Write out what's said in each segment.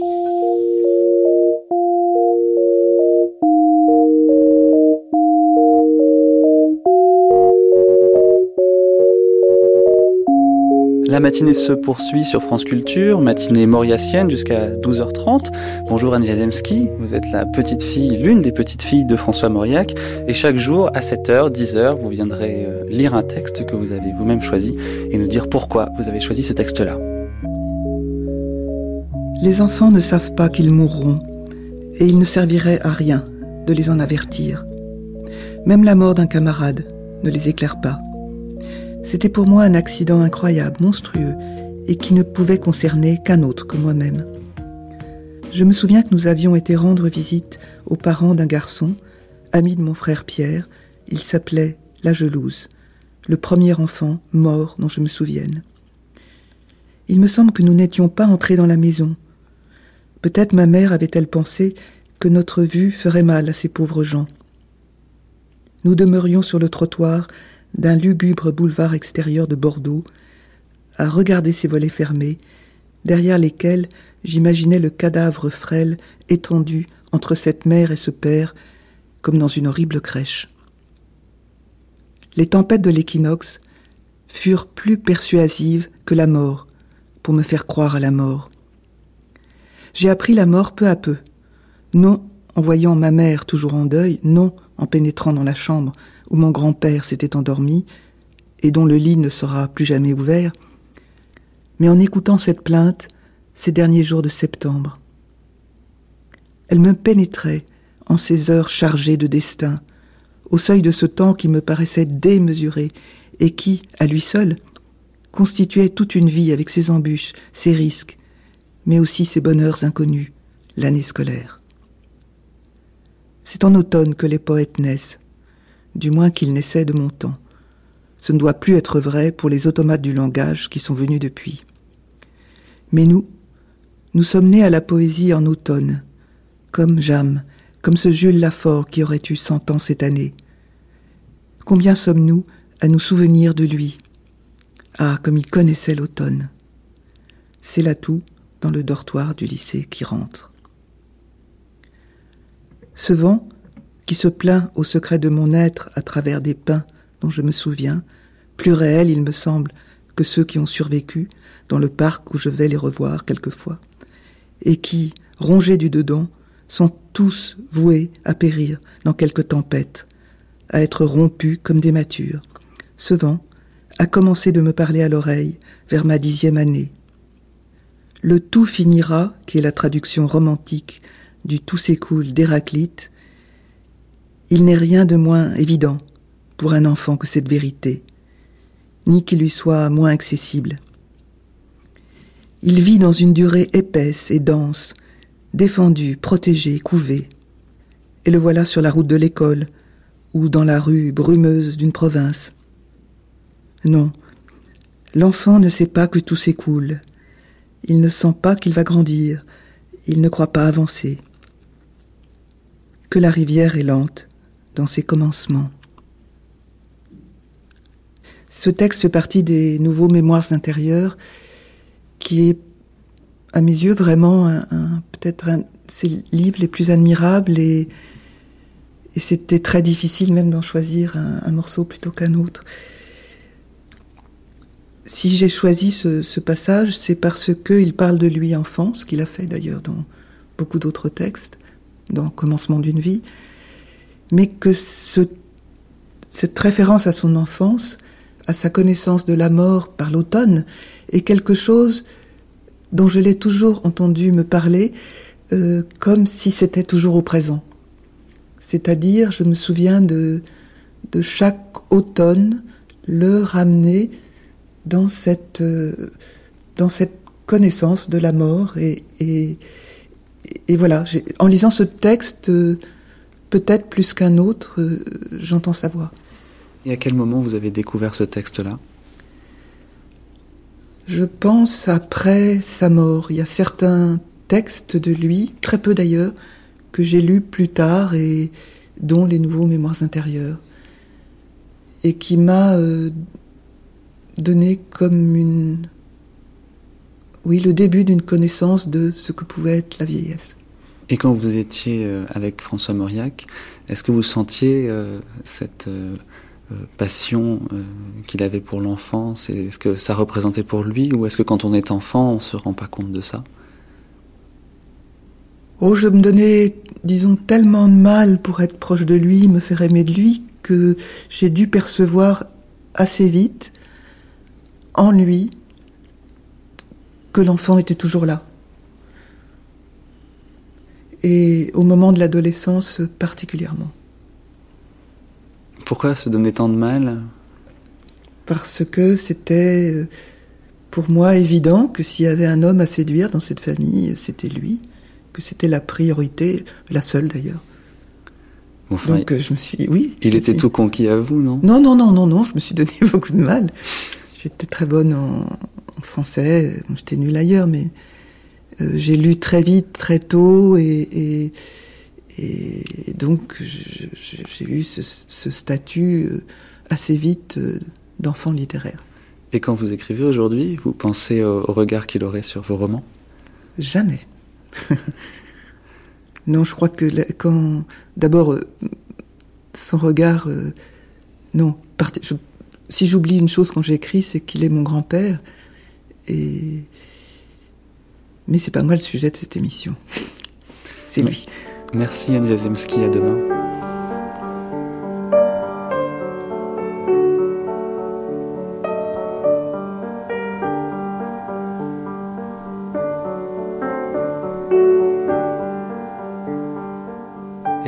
La matinée se poursuit sur France Culture, matinée mauriacienne jusqu'à 12h30. Bonjour Anne Jazemski, vous êtes la petite fille, l'une des petites filles de François Mauriac. Et chaque jour, à 7h, 10h, vous viendrez euh, lire un texte que vous avez vous-même choisi et nous dire pourquoi vous avez choisi ce texte-là. Les enfants ne savent pas qu'ils mourront et il ne servirait à rien de les en avertir. Même la mort d'un camarade ne les éclaire pas. C'était pour moi un accident incroyable, monstrueux, et qui ne pouvait concerner qu'un autre que moi-même. Je me souviens que nous avions été rendre visite aux parents d'un garçon, ami de mon frère Pierre. Il s'appelait La Gelouse, le premier enfant mort dont je me souvienne. Il me semble que nous n'étions pas entrés dans la maison. Peut-être ma mère avait-elle pensé que notre vue ferait mal à ces pauvres gens. Nous demeurions sur le trottoir d'un lugubre boulevard extérieur de Bordeaux, à regarder ses volets fermés, derrière lesquels j'imaginais le cadavre frêle étendu entre cette mère et ce père, comme dans une horrible crèche. Les tempêtes de l'équinoxe furent plus persuasives que la mort pour me faire croire à la mort. J'ai appris la mort peu à peu, non en voyant ma mère toujours en deuil, non en pénétrant dans la chambre où mon grand-père s'était endormi et dont le lit ne sera plus jamais ouvert, mais en écoutant cette plainte ces derniers jours de septembre. Elle me pénétrait en ces heures chargées de destin, au seuil de ce temps qui me paraissait démesuré et qui, à lui seul, constituait toute une vie avec ses embûches, ses risques, mais aussi ses bonheurs inconnus, l'année scolaire. C'est en automne que les poètes naissent, du moins qu'ils naissaient de mon temps. Ce ne doit plus être vrai pour les automates du langage qui sont venus depuis. Mais nous, nous sommes nés à la poésie en automne, comme Jam, comme ce Jules Lafort qui aurait eu cent ans cette année. Combien sommes-nous à nous souvenir de lui? Ah, comme il connaissait l'automne. C'est là tout dans le dortoir du lycée qui rentre. Ce vent, qui se plaint au secret de mon être à travers des pins dont je me souviens, plus réels, il me semble, que ceux qui ont survécu dans le parc où je vais les revoir quelquefois, et qui, rongés du dedans, sont tous voués à périr dans quelque tempête, à être rompus comme des matures. Ce vent a commencé de me parler à l'oreille vers ma dixième année. Le tout finira, qui est la traduction romantique du tout s'écoule d'Héraclite, il n'est rien de moins évident pour un enfant que cette vérité, ni qu'il lui soit moins accessible. Il vit dans une durée épaisse et dense, défendu, protégé, couvé. Et le voilà sur la route de l'école, ou dans la rue brumeuse d'une province. Non, l'enfant ne sait pas que tout s'écoule. Il ne sent pas qu'il va grandir. Il ne croit pas avancer. Que la rivière est lente, dans ses commencements. Ce texte fait partie des nouveaux mémoires intérieurs qui est, à mes yeux, vraiment un, peut-être un de ces livres les plus admirables et c'était très difficile même d'en choisir un, morceau plutôt qu'un autre. Si j'ai choisi ce, passage, c'est parce qu'il parle de lui enfant, ce qu'il a fait d'ailleurs dans beaucoup d'autres textes, dans Commencement d'une vie, mais que cette référence à son enfance, à sa connaissance de la mort par l'automne, est quelque chose dont je l'ai toujours entendu me parler euh, comme si c'était toujours au présent. C'est-à-dire, je me souviens de chaque automne le ramener dans cette, euh, dans cette connaissance de la mort. Et, et, et voilà, en lisant ce texte, euh, peut-être plus qu'un autre, euh, j'entends sa voix. Et à quel moment vous avez découvert ce texte-là? Je pense après sa mort. Il y a certains textes de lui, très peu d'ailleurs, que j'ai lus plus tard et dont les nouveaux mémoires intérieures. Et qui m'a euh, donné comme une oui, le début d'une connaissance de ce que pouvait être la vieillesse. Et quand vous étiez euh, avec François Mauriac, est-ce que vous sentiez euh, cette euh, passion qu'il avait pour l'enfance Est-ce que ça représentait pour lui Ou est-ce que quand on est enfant, on ne se rend pas compte de ça? Oh, je me donnais, disons, tellement de mal pour être proche de lui, me faire aimer de lui, que j'ai dû percevoir assez vite, en lui, que l'enfant était toujours là et au moment de l'adolescence particulièrement. Pourquoi se donner tant de mal? Parce que c'était euh, pour moi évident que s'il y avait un homme à séduire dans cette famille, c'était lui, que c'était la priorité, la seule d'ailleurs. Donc je me suis, oui. Il était tout conquis à vous, non? Non, non, non, non, non. Je me suis donné beaucoup de mal. J'étais très bonne en, en français. J'étais nulle ailleurs, mais euh, j'ai lu très vite, très tôt, et, donc j'ai eu ce, statut euh, assez vite euh, d'enfant littéraire. Et quand vous écrivez aujourd'hui, vous pensez au, regard qu'il aurait sur vos romans? Jamais. non, je crois que quand d'abord son regard, non. Si j'oublie une chose quand j'écris, c'est qu'il est mon grand-père et mais c'est pas moi le sujet de cette émission. C'est lui. Merci Anne Wazemski, à demain.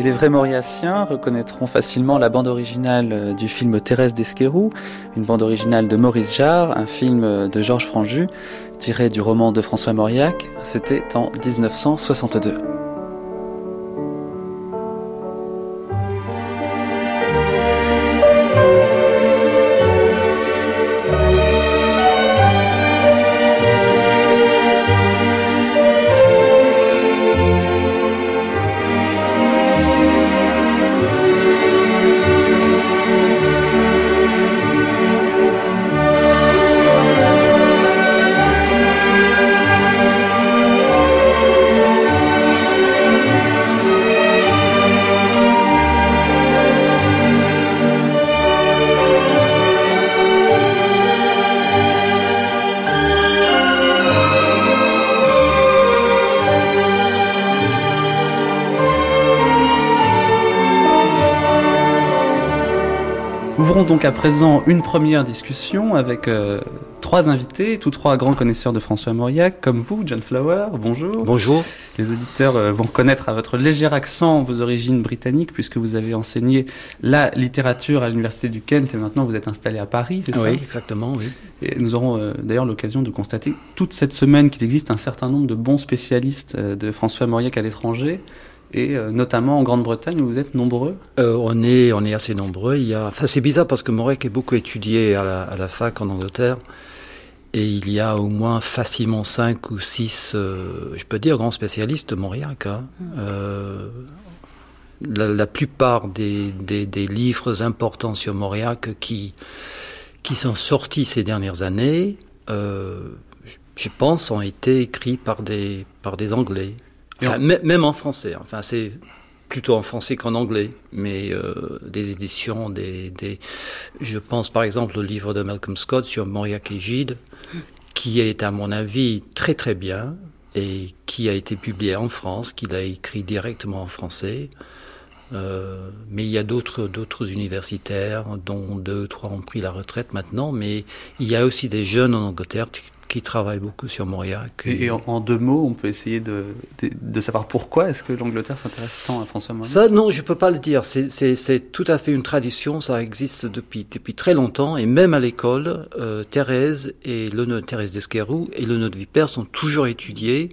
Les vrais Mauriaciens reconnaîtront facilement la bande originale euh, du film Thérèse d'Esquerou, une bande originale de Maurice Jarre, un film euh, de Georges Franju, tiré du roman de François Mauriac. C'était en 1962. Donc à présent une première discussion avec euh, trois invités, tous trois grands connaisseurs de François Mauriac, comme vous, John Flower. Bonjour. Bonjour. Les auditeurs euh, vont connaître à votre léger accent vos origines britanniques, puisque vous avez enseigné la littérature à l'université du Kent et maintenant vous êtes installé à Paris, c'est ça? Oui, exactement, oui. Et nous aurons euh, d'ailleurs l'occasion de constater toute cette semaine qu'il existe un certain nombre de bons spécialistes de François Mauriac à l'étranger et euh, notamment en Grande-Bretagne où vous êtes nombreux euh, on, est, on est assez nombreux. Il y a... enfin, c'est bizarre parce que Morec est beaucoup étudié à la, à la, fac en Angleterre et il y a au moins facilement cinq ou six, euh, je peux dire, grands spécialistes de Mauriac. Hein. Euh, la, la, plupart des, des, des, livres importants sur Mauriac qui, qui sont sortis ces dernières années, je pense, ont été écrits par des, par des Anglais. Enfin, même en français. Enfin, c'est plutôt en français qu'en anglais, mais euh, des éditions, des, des, je pense par exemple au livre de Malcolm Scott sur Mauriac et Gide, qui est à mon avis très très bien et qui a été publié en France, qu'il a écrit directement en français. Euh, mais il y a d'autres d'autres universitaires, dont deux, trois ont pris la retraite maintenant, mais il y a aussi des jeunes en Angleterre qui travaille beaucoup sur Mauriac. Et, en, deux mots, on peut essayer de, de, savoir pourquoi est-ce que l'Angleterre s'intéresse tant à François Mauriac Ça, non, je peux pas le dire. C'est tout à fait une tradition. Ça existe depuis, depuis très longtemps. Et même à l'école, euh, Thérèse et le Thérèse d'Esquerou et le de Vipère sont toujours étudiés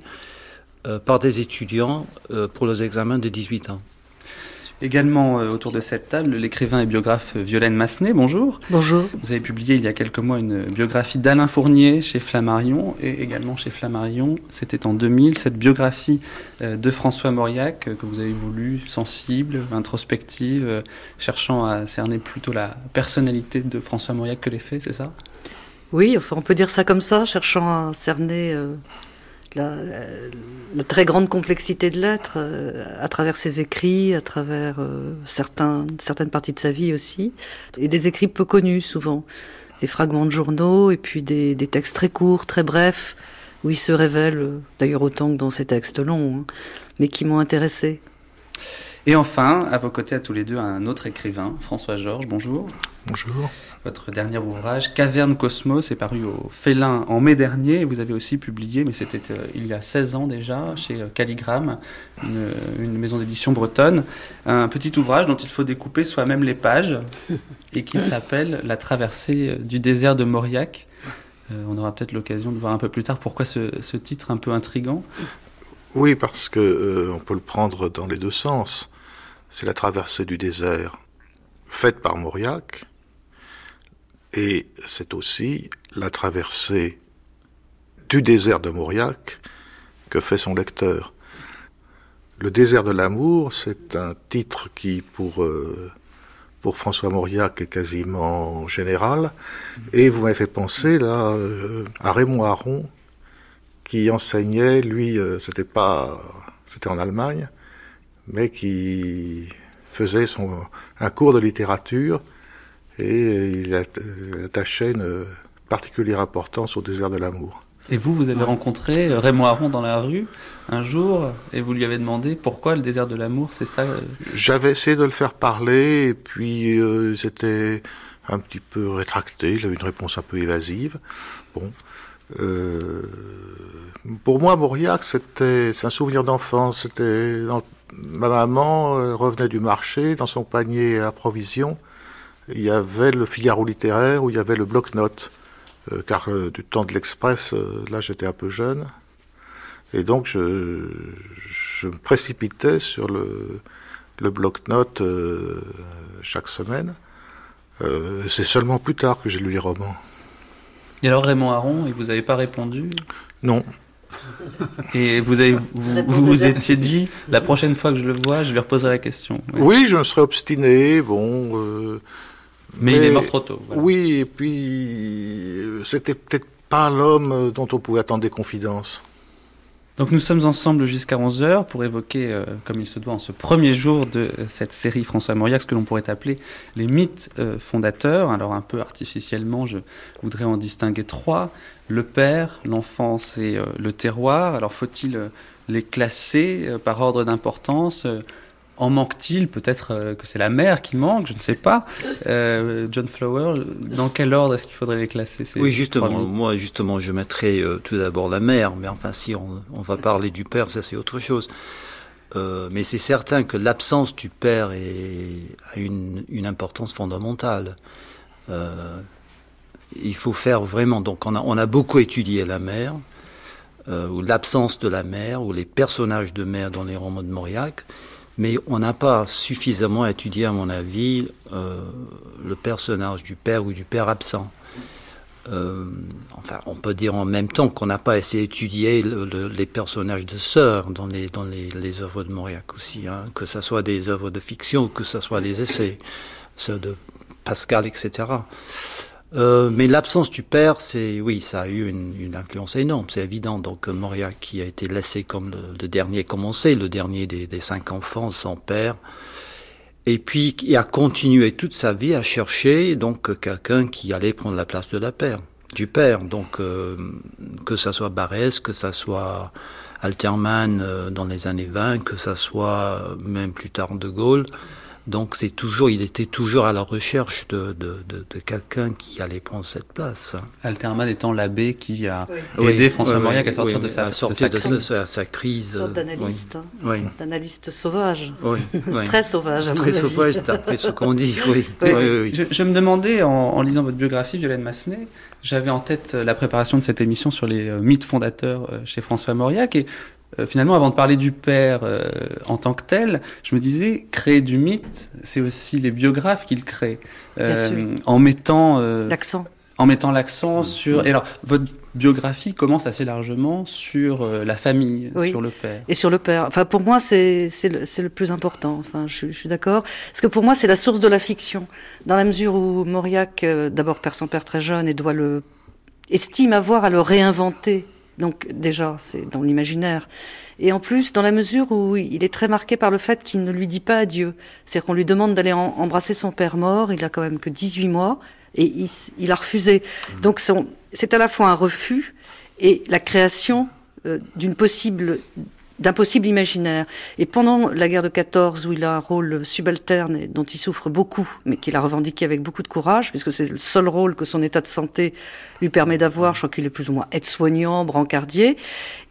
euh, par des étudiants euh, pour les examens de 18 ans. Également euh, autour de cette table, l'écrivain et biographe Violaine Massenet, bonjour. Bonjour. Vous avez publié il y a quelques mois une biographie d'Alain Fournier chez Flammarion et également chez Flammarion, c'était en 2000, cette biographie euh, de François Mauriac euh, que vous avez voulu sensible, introspective, cherchant à cerner plutôt la personnalité de François Mauriac que les faits, c'est ça? Oui, enfin, on peut dire ça comme ça, cherchant à cerner euh, la, la, très grande complexité de l'être euh, à travers ses écrits, à travers euh, certains, certaines parties de sa vie aussi, et des écrits peu connus souvent, des fragments de journaux et puis des, des textes très courts, très brefs, où il se révèle, d'ailleurs autant que dans ses textes longs, hein, mais qui m'ont intéressé. Et enfin, à vos côtés, à tous les deux, un autre écrivain, François Georges, bonjour. Bonjour. Votre dernier ouvrage, Caverne Cosmos, est paru au Félin en mai dernier. Vous avez aussi publié, mais c'était euh, il y a 16 ans déjà, chez euh, Calligramme, une, une maison d'édition bretonne, un petit ouvrage dont il faut découper soi-même les pages et qui s'appelle La traversée du désert de Mauriac. Euh, on aura peut-être l'occasion de voir un peu plus tard pourquoi ce, ce titre un peu intrigant. Oui, parce que euh, on peut le prendre dans les deux sens. C'est la traversée du désert faite par Mauriac, et c'est aussi la traversée du désert de Mauriac que fait son lecteur. Le désert de l'amour, c'est un titre qui, pour, euh, François Mauriac, est quasiment général. Et vous m'avez fait penser là euh, à Raymond Aron, qui enseignait, lui, euh, c'était pas, c'était en Allemagne, mais qui faisait son, un cours de littérature et il attachait une particulière importance au désert de l'amour. Et vous, vous avez rencontré Raymond Aron dans la rue un jour et vous lui avez demandé pourquoi le désert de l'amour, c'est ça euh J'avais essayé de le faire parler et puis euh, c'était un petit peu rétracté, il avait une réponse un peu évasive. Bon. Euh, pour moi, Mauriac, c'était un souvenir d'enfance. C'était ma maman elle revenait du marché dans son panier à provisions. Il y avait le Figaro littéraire où il y avait le bloc-notes, euh, car euh, du temps de l'Express, euh, là j'étais un peu jeune, et donc je, me précipitais sur le, le bloc-notes euh, chaque semaine. Euh, c'est seulement plus tard que j'ai lu les romans. Et alors Raymond Aron, et vous n'avez pas répondu Non. Et vous avez, vous, vous, vous étiez dit, la prochaine fois que je le vois, je lui reposerai la question. Oui, oui je me serais obstiné, bon. Euh, mais, mais, il est mort trop tôt. Voilà. Oui, et puis c'était peut-être pas l'homme dont on pouvait attendre des confidences. Donc nous sommes ensemble jusqu'à 11h pour évoquer, euh, comme il se doit, en ce premier jour de cette série François Mauriac, ce que l'on pourrait appeler les mythes euh, fondateurs. Alors un peu artificiellement, je voudrais en distinguer trois. Le père, l'enfance et euh, le terroir. Alors faut-il les classer par ordre d'importance en manque-t-il Peut-être euh, que c'est la mère qui manque, je ne sais pas. Euh, John Flower, dans quel ordre est-ce qu'il faudrait les classer ces Oui, justement. Moi, justement, je mettrais euh, tout d'abord la mère, mais enfin, si on, on va parler du père, ça c'est autre chose. Euh, mais c'est certain que l'absence du père est, a une, une importance fondamentale. Il faut faire vraiment. Donc, on a, on a beaucoup étudié la mère, ou l'absence de la mère, ou les personnages de mère dans les romans de Mauriac mais on n'a pas suffisamment étudié, à mon avis, euh, le personnage du père ou du père absent. Euh, enfin, on peut dire en même temps qu'on n'a pas assez étudié le, le, les personnages de sœurs dans les, dans les, œuvres de Mauriac aussi, hein, que ce soit des œuvres de fiction que ce soit les essais, ceux de Pascal, etc. Euh, mais l'absence du père, c'est oui, ça a eu une, influence énorme, c'est évident. Donc Mauriac qui a été laissé comme le, dernier commencé, le dernier des, cinq enfants sans père, et puis qui a continué toute sa vie à chercher donc quelqu'un qui allait prendre la place de la père, du père. Donc euh, que ça soit Barès, que ça soit Alterman euh, dans les années 20, que ça soit même plus tard De Gaulle. Donc c'est toujours, il était toujours à la recherche de, de, de, de quelqu'un qui allait prendre cette place. Alterman étant l'abbé qui a oui. aidé oui, François oui, Mauriac à sortir, de, sa, à sortir de, sa, crise. Sa, sa crise. Une sorte d'analyste, hein. d'analyste sauvage. Très Très sauvage. Très sauvage, d'après ce qu'on dit. Oui. Je, je, me demandais en, en, lisant votre biographie, Violaine Massenet, j'avais en tête la préparation de cette émission sur les mythes fondateurs chez François Mauriac et euh, finalement, avant de parler du père euh, en tant que tel, je me disais, créer du mythe, c'est aussi les biographes qu'il créent, euh, en mettant l'accent, en mettant l'accent sur. Et alors, votre biographie commence assez largement sur la famille, oui. sur le père. Et sur le père. Enfin, pour moi, c'est c'est le, le, plus important. Enfin, je, je suis d'accord. Parce que pour moi, c'est la source de la fiction, dans la mesure où Mauriac, d'abord, perd son père très jeune et doit le estime avoir à le réinventer. Donc déjà, c'est dans l'imaginaire. Et en plus, dans la mesure où il est très marqué par le fait qu'il ne lui dit pas adieu. C'est-à-dire qu'on lui demande d'aller embrasser son père mort, il a quand même que 18 mois, et il, a refusé. Mmh. Donc c'est à la fois un refus et la création euh, d'une possible d'un possible imaginaire. Et pendant la guerre de 14, où il a un rôle subalterne et dont il souffre beaucoup, mais qu'il a revendiqué avec beaucoup de courage, puisque c'est le seul rôle que son état de santé lui permet d'avoir, je crois qu'il est plus ou moins aide-soignant, brancardier,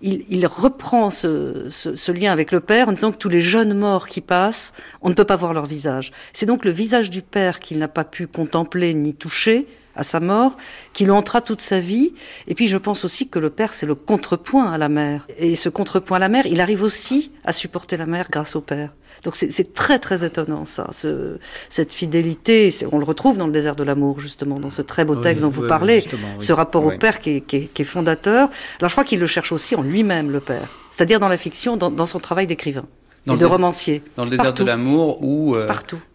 il, il reprend ce, ce, ce, lien avec le père en disant que tous les jeunes morts qui passent, on ne peut pas voir leur visage. C'est donc le visage du père qu'il n'a pas pu contempler ni toucher, à sa mort, qui lui entra toute sa vie. Et puis je pense aussi que le père, c'est le contrepoint à la mère. Et ce contrepoint à la mère, il arrive aussi à supporter la mère grâce au père. Donc c'est très très étonnant ça, ce, cette fidélité. On le retrouve dans le désert de l'amour justement, dans ce très beau texte dont vous parlez, ce rapport au père qui est, qui, est, qui est, fondateur. Alors je crois qu'il le cherche aussi en lui-même le père, c'est-à-dire dans la fiction, dans, dans son travail d'écrivain dans de romancier. Dans le désert de l'amour où euh,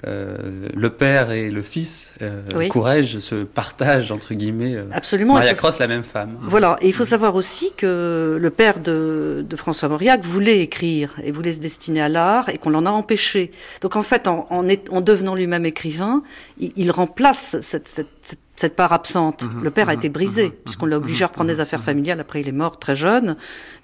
euh, le père et le fils, euh, Courage, se partagent, entre guillemets, euh, Absolument, Maria Cross, la même femme. Voilà, et il faut savoir aussi que le père de, de François Mauriac voulait écrire et voulait se destiner à l'art et qu'on l'en a empêché. Donc en fait, en, en, en devenant lui-même écrivain, il, il remplace cette, cette, cette cette part absente. Mhm, le père a mhm, été brisé, mhm, puisqu'on l'a obligé à reprendre des affaires familiales. Après, il est mort très jeune.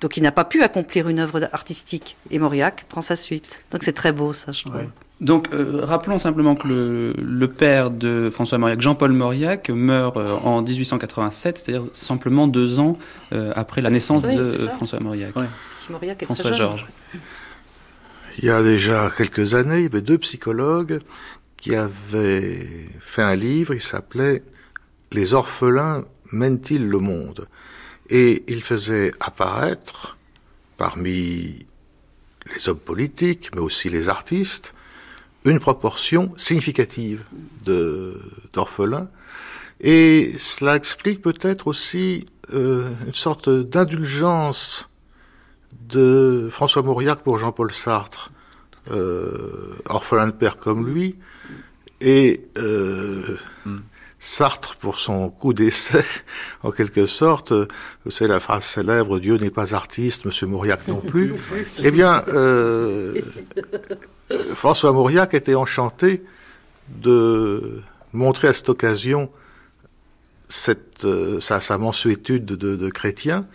Donc, il n'a pas pu accomplir une œuvre artistique. Et Mauriac prend sa suite. Donc, c'est très beau, ça, je trouve. Donc, euh, rappelons simplement que le, le, père de François Mauriac, Jean-Paul Mauriac, meurt euh, en 1887, c'est-à-dire simplement deux ans euh, après la naissance de François Mauriac. Mauriac est François Georges. Il y a déjà quelques années, il y avait deux psychologues qui avaient fait un livre, il s'appelait les orphelins mènent-ils le monde? Et il faisait apparaître, parmi les hommes politiques, mais aussi les artistes, une proportion significative d'orphelins. Et cela explique peut-être aussi euh, une sorte d'indulgence de François Mauriac pour Jean-Paul Sartre, euh, orphelin de père comme lui, et euh, hmm. Sartre, pour son coup d'essai, en quelque sorte, c'est la phrase célèbre Dieu n'est pas artiste, Monsieur Mauriac non plus. eh bien, euh, François Mauriac était enchanté de montrer à cette occasion cette, euh, sa, sa, mensuétude de, de, chrétien.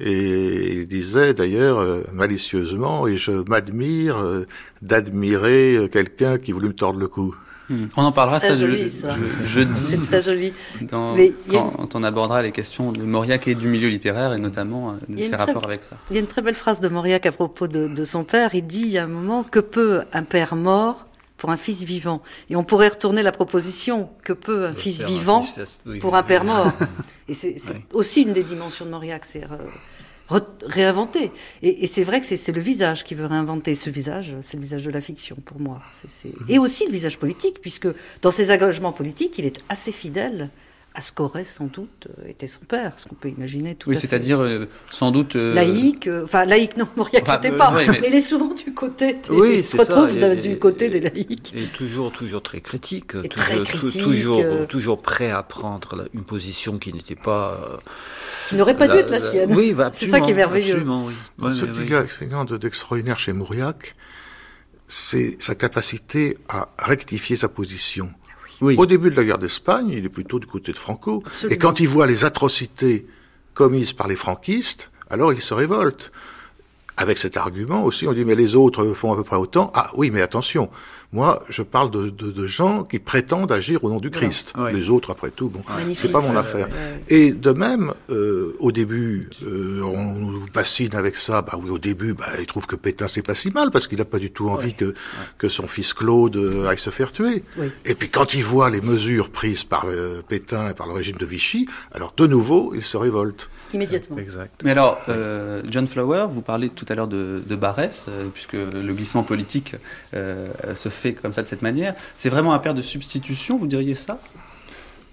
Et il disait d'ailleurs euh, malicieusement, et je m'admire euh, d'admirer quelqu'un qui voulut me tordre le cou. Hmm. On en parlera ça, joli, jeudi. C'est très joli. quand, on abordera les questions de Mauriac et du milieu littéraire et notamment euh, de ses rapports avec ça. Il y a une très belle phrase de Mauriac à propos de, son père. Il dit il y a un moment que peut un père mort pour un fils vivant? Et on pourrait retourner la proposition que peut un fils vivant pour un père mort? Et c'est aussi une des dimensions de Mauriac, c'est euh, réinventer. Et, et c'est vrai que c'est le visage qui veut réinventer. Ce visage, c'est le visage de la fiction pour moi. Mhm. Et aussi le visage politique, puisque dans ses engagements politiques, il est assez fidèle à ce qu'aurait sans doute euh, été son père, ce qu'on peut imaginer tout oui, c'est-à-dire euh, sans doute euh, laïque, enfin laïque non, Mauriac enfin, pas, mais... il est souvent du côté, des, oui, il se retrouve du côté des laïcs. Et toujours, toujours très critique, et toujours, très critique toujours, toujours prêt à prendre une position qui n'était pas qui n'aurait pas dû être la sienne. Oui, c'est ça qui est merveilleux. Oui. Ce qui est d'extraordinaire chez Mauriac, c'est sa capacité à rectifier sa position. Oui. Au début de la guerre d'Espagne, il est plutôt du côté de Franco. Et quand il voit les atrocités commises par les franquistes, alors il se révolte. Avec cet argument aussi, on dit mais les autres font à peu près autant. Ah oui, mais attention, moi, je parle de, de, de, gens qui prétendent agir au nom du Christ. Les autres, après tout, bon, c'est pas mon affaire. Et de même, euh, au début, euh, on nous bassine avec ça. Bah oui, au début, bah, il trouve que Pétain c'est pas si mal parce qu'il n'a pas du tout envie que que son fils Claude euh, aille se faire tuer. Et puis quand il voit les mesures prises par euh, Pétain et par le régime de Vichy, alors de nouveau, il se révolte. Immédiatement. Exact. Mais alors, euh, John Flower, vous parlez tout à l'heure de, de Barès, puisque le glissement politique se fait fait comme ça, de cette manière. C'est vraiment un père de substitution, vous diriez ça?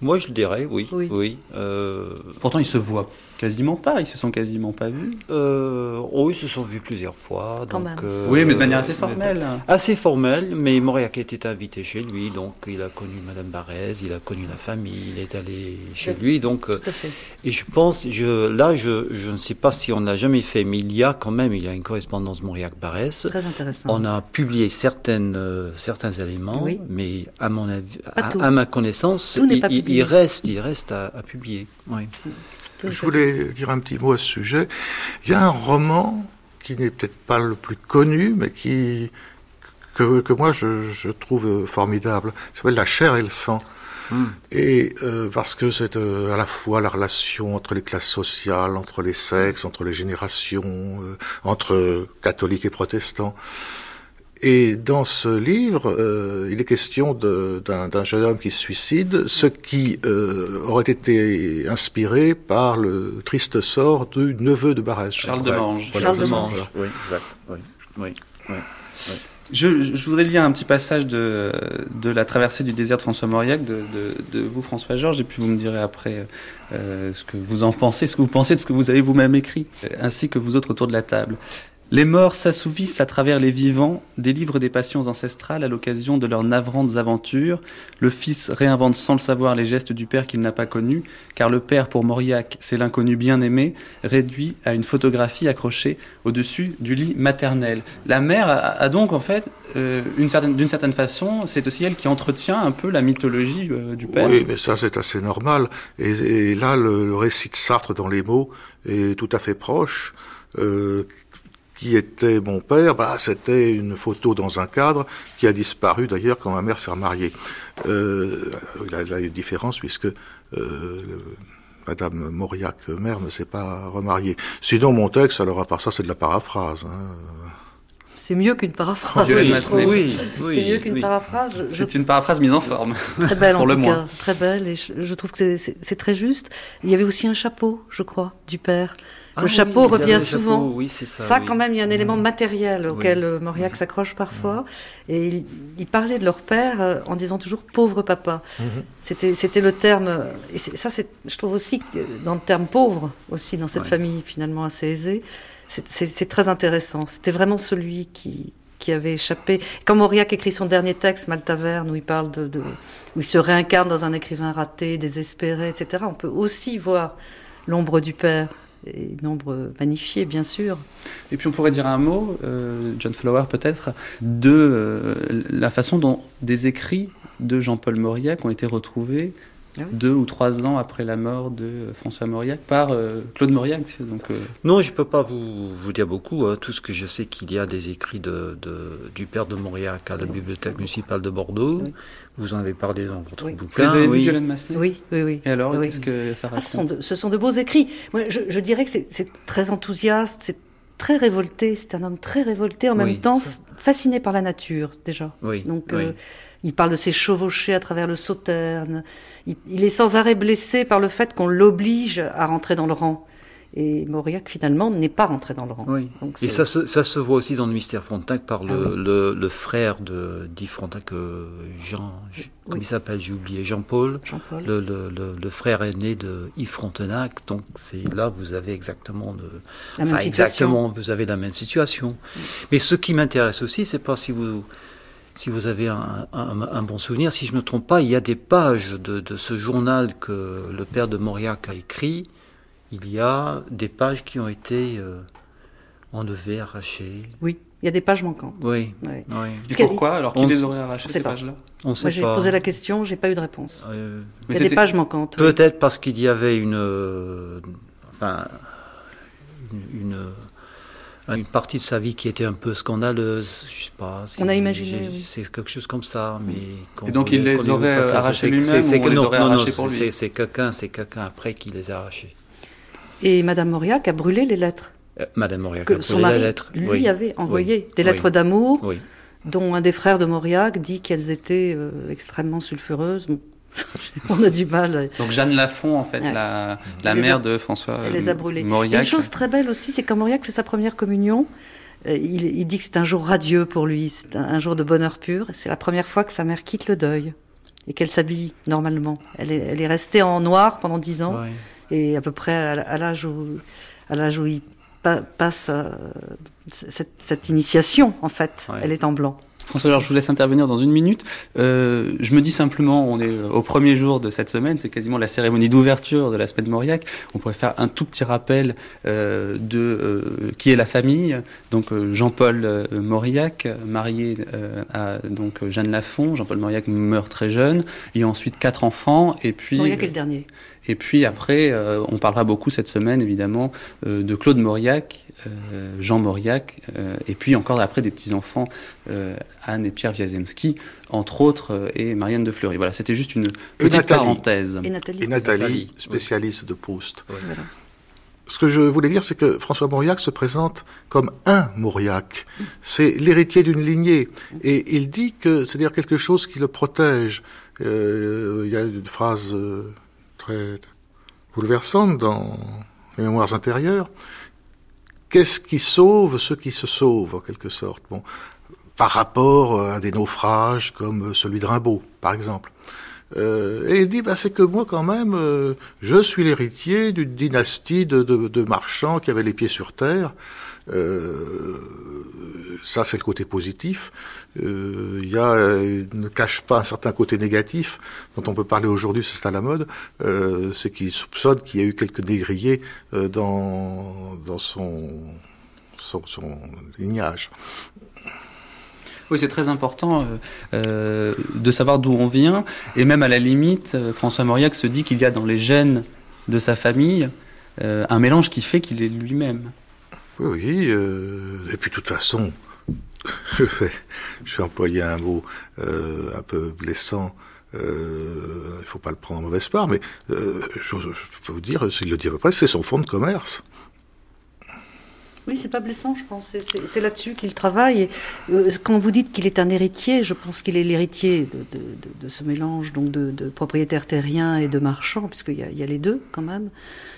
Moi, je le dirais, oui. Oui. Euh, Pourtant, ils se voient quasiment pas. Ils se sont quasiment pas vus. Euh, oh, ils se sont vus plusieurs fois. Quand même. Euh, oui, mais de manière assez formelle. Assez formelle, mais Mauriac était invité chez lui, donc il a connu Madame Barès, il a connu la famille, il est allé chez lui, donc. Tout à fait. Et je pense, je, là, je, je ne sais pas si on l'a jamais fait, mais il y a quand même, il y a une correspondance Mauriac-Barès. Très intéressant. On a publié certaines, certains éléments, mais à mon avis, à, ma connaissance, il reste, il reste à, publier. Je voulais dire un petit mot à ce sujet. Il y a un roman qui n'est peut-être pas le plus connu, mais qui que, moi je, trouve formidable. Il s'appelle La chair et le sang. Hmm. Et euh, parce que c'est euh, à la fois la relation entre les classes sociales, entre les sexes, entre les générations, euh, entre catholiques et protestants. Et dans ce livre, euh, il est question d'un jeune homme qui se suicide, ce qui euh, aurait été inspiré par le triste sort du neveu de Barès. Charles de Mange. Charles de Mange. Oui, exact. Oui, oui, oui. Je, je, voudrais lire un petit passage de, de la traversée du désert de François Mauriac, de, de, de vous François Georges, et puis vous me direz après euh, ce que vous en pensez, ce que vous pensez de ce que vous avez vous-même écrit, ainsi que vous autres autour de la table. Les morts s'assouvissent à travers les vivants, délivrent des passions ancestrales à l'occasion de leurs navrantes aventures. Le fils réinvente sans le savoir les gestes du père qu'il n'a pas connu, car le père, pour Mauriac, c'est l'inconnu bien-aimé, réduit à une photographie accrochée au-dessus du lit maternel. La mère a, donc, en fait, euh, d'une certaine, façon, c'est aussi elle qui entretient un peu la mythologie euh, du père. Oui, mais ça, c'est assez normal. Et, là, le, récit de Sartre dans les mots est tout à fait proche. Euh, qui était mon père, bah, c'était une photo dans un cadre qui a disparu d'ailleurs quand ma mère s'est remariée. Euh, il, y a, une différence puisque euh, Madame Mauriac, mère, ne s'est pas remariée. Sinon, mon texte, alors à part ça, c'est de la paraphrase. Hein. C'est mieux qu'une paraphrase. Oui, oui, c'est mieux qu'une paraphrase. C'est une paraphrase mise en forme. Très belle en tout cas, très belle. Et je trouve que c'est très juste. Il y avait aussi un chapeau, je crois, du père. Ah le chapeau revient souvent. oui, ça, ça quand même, il y a un élément matériel auquel euh, Mauriac s'accroche parfois. Et il, parlait de leur père euh, en disant toujours pauvre papa. Mhm. C'était, c'était le terme. Et ça, c'est, je trouve aussi que dans le terme pauvre, aussi dans cette famille finalement assez aisée, c'est, très intéressant. C'était vraiment celui qui, qui avait échappé. Quand Mauriac écrit son dernier texte, Maltaverne, où il parle de, de, où il se réincarne dans un écrivain raté, désespéré, etc., on peut aussi voir l'ombre du père et nombre magnifié, bien sûr. Et puis on pourrait dire un mot, euh, John Flower peut-être, de euh, la façon dont des écrits de Jean-Paul Mauriac ont été retrouvés ah deux ou trois ans après la mort de François Mauriac par euh, Claude Mauriac. Donc, Non, je ne peux pas vous, vous dire beaucoup. Hein. Tout ce que je sais qu'il y a des écrits de, du père de Mauriac à la bibliothèque municipale de Bordeaux. Vous en avez parlé dans votre oui. bouquin. Vous avez vu Violaine Massenet? Oui, oui, oui. Et alors, qu'est-ce que ça raconte? ah, ce, sont de, beaux écrits. Moi, je, dirais que c'est très enthousiaste, c'est très révolté. C'est un homme très révolté, en même temps fasciné par la nature, déjà. Oui, Donc, euh, il parle de ses chevauchées à travers le sauterne. Il, il est sans arrêt blessé par le fait qu'on l'oblige à rentrer dans le rang. Et Mauriac, finalement, n'est pas rentré dans le rang. Oui. et ça se, ça se, voit aussi dans le mystère Frontenac par le, ah le, le, frère de d'Yves Frontenac, euh, Jean, comment il s'appelle, j'ai oublié, Jean-Paul, Jean le, le, frère aîné de Yves Frontenac. Donc c'est là, vous avez exactement, de, la même exactement, vous avez la même situation. Mais ce qui m'intéresse aussi, c'est pas si vous si vous avez un, un, un, bon souvenir, si je ne me trompe pas, il y a des pages de, de ce journal que le père de Mauriac a écrit il y a des pages qui ont été euh, enlevées, arrachées. Oui, il y a des pages manquantes. Oui. Et pourquoi Alors, qui les aurait arrachées, ces pages-là? On sait Moi, j'ai posé la question, j'ai pas eu de réponse. Euh, il y a des pages manquantes. Peut-être parce qu'il y avait une. Euh, enfin. Une, une, partie de sa vie qui était un peu scandaleuse, je sais pas. on a imaginé. C'est quelque chose comme ça, mais. Et donc il les aurait arrachées lui-même ou on les aurait arrachées pour lui? C'est quelqu'un, c'est quelqu'un après qui les a arrachées. Et Madame Mauriac a brûlé les lettres. Euh, Madame Mauriac que a brûlé son mari les lettres. lui avait envoyé des lettres d'amour, dont un des frères de Mauriac dit qu'elles étaient euh, extrêmement sulfureuses. On a du mal. Donc Jeanne Lafont, en fait, la, la mère de François Elle les a brûlées. Mauriac. Une chose très belle aussi, c'est quand Mauriac fait sa première communion, euh, il, il, dit que c'est un jour radieux pour lui, c'est un, un, jour de bonheur pur. C'est la première fois que sa mère quitte le deuil. et qu'elle s'habille normalement. Elle est, elle est restée en noir pendant dix ans et à peu près à, l'âge où, à l'âge où il passe euh, cette, cette, initiation en fait, elle est en blanc. François, alors je vous laisse intervenir dans une minute. Euh, je me dis simplement, on est au premier jour de cette semaine, c'est quasiment la cérémonie d'ouverture de la semaine de Mauriac. On pourrait faire un tout petit rappel euh, de euh, qui est la famille. Donc Jean-Paul Mauriac, marié à donc Jeanne Lafont. Jean-Paul Mauriac meurt très jeune. Il y a ensuite quatre enfants et puis. Mauriac est le dernier. Et puis après, on parlera beaucoup cette semaine évidemment de Claude Mauriac, Jean Mauriac, et puis encore après des petits enfants Anne et Pierre Wiazemski, entre autres, euh, et Marianne de Fleury. Voilà, c'était juste une petite parenthèse. Et Nathalie, spécialiste de Proust. Ce que je voulais dire, c'est que François Mauriac se présente comme un Mauriac. C'est l'héritier d'une lignée. Et il dit que c'est dire quelque chose qui le protège. Euh, il y a une phrase euh, très bouleversante dans les mémoires intérieures. Qu'est-ce qui sauve ceux qui se sauvent, en quelque sorte? Bon, par rapport à des naufrages comme celui de Rimbaud, par exemple. Euh, et il dit, bah, c'est que moi quand même, euh, je suis l'héritier d'une dynastie de, de, de, marchands qui avaient les pieds sur terre. Euh, ça, c'est le côté positif. Euh, il il ne cache pas un certain côté négatif dont on peut parler aujourd'hui, c'est à la mode. Euh, c'est qu'il soupçonne qu'il y a eu quelques négriers dans, son, son, lignage. Oui, c'est très important euh, euh, de savoir d'où on vient. Et même à la limite, euh, François Mauriac se dit qu'il y a dans les gènes de sa famille euh, un mélange qui fait qu'il est lui-même. Oui, oui. et puis de toute façon, je vais, je vais employer un mot un peu blessant. Il ne faut pas le prendre en mauvaise part, mais je, je, peux vous dire, s'il le dit à peu près, c'est son fonds de commerce. Oui, c'est pas blessant, je pense. C'est là-dessus qu'il travaille. Euh, quand vous dites qu'il est un héritier, je pense qu'il est l'héritier de, ce mélange donc de, propriétaires terriens et de marchands, puisqu'il y, y, a les deux quand même.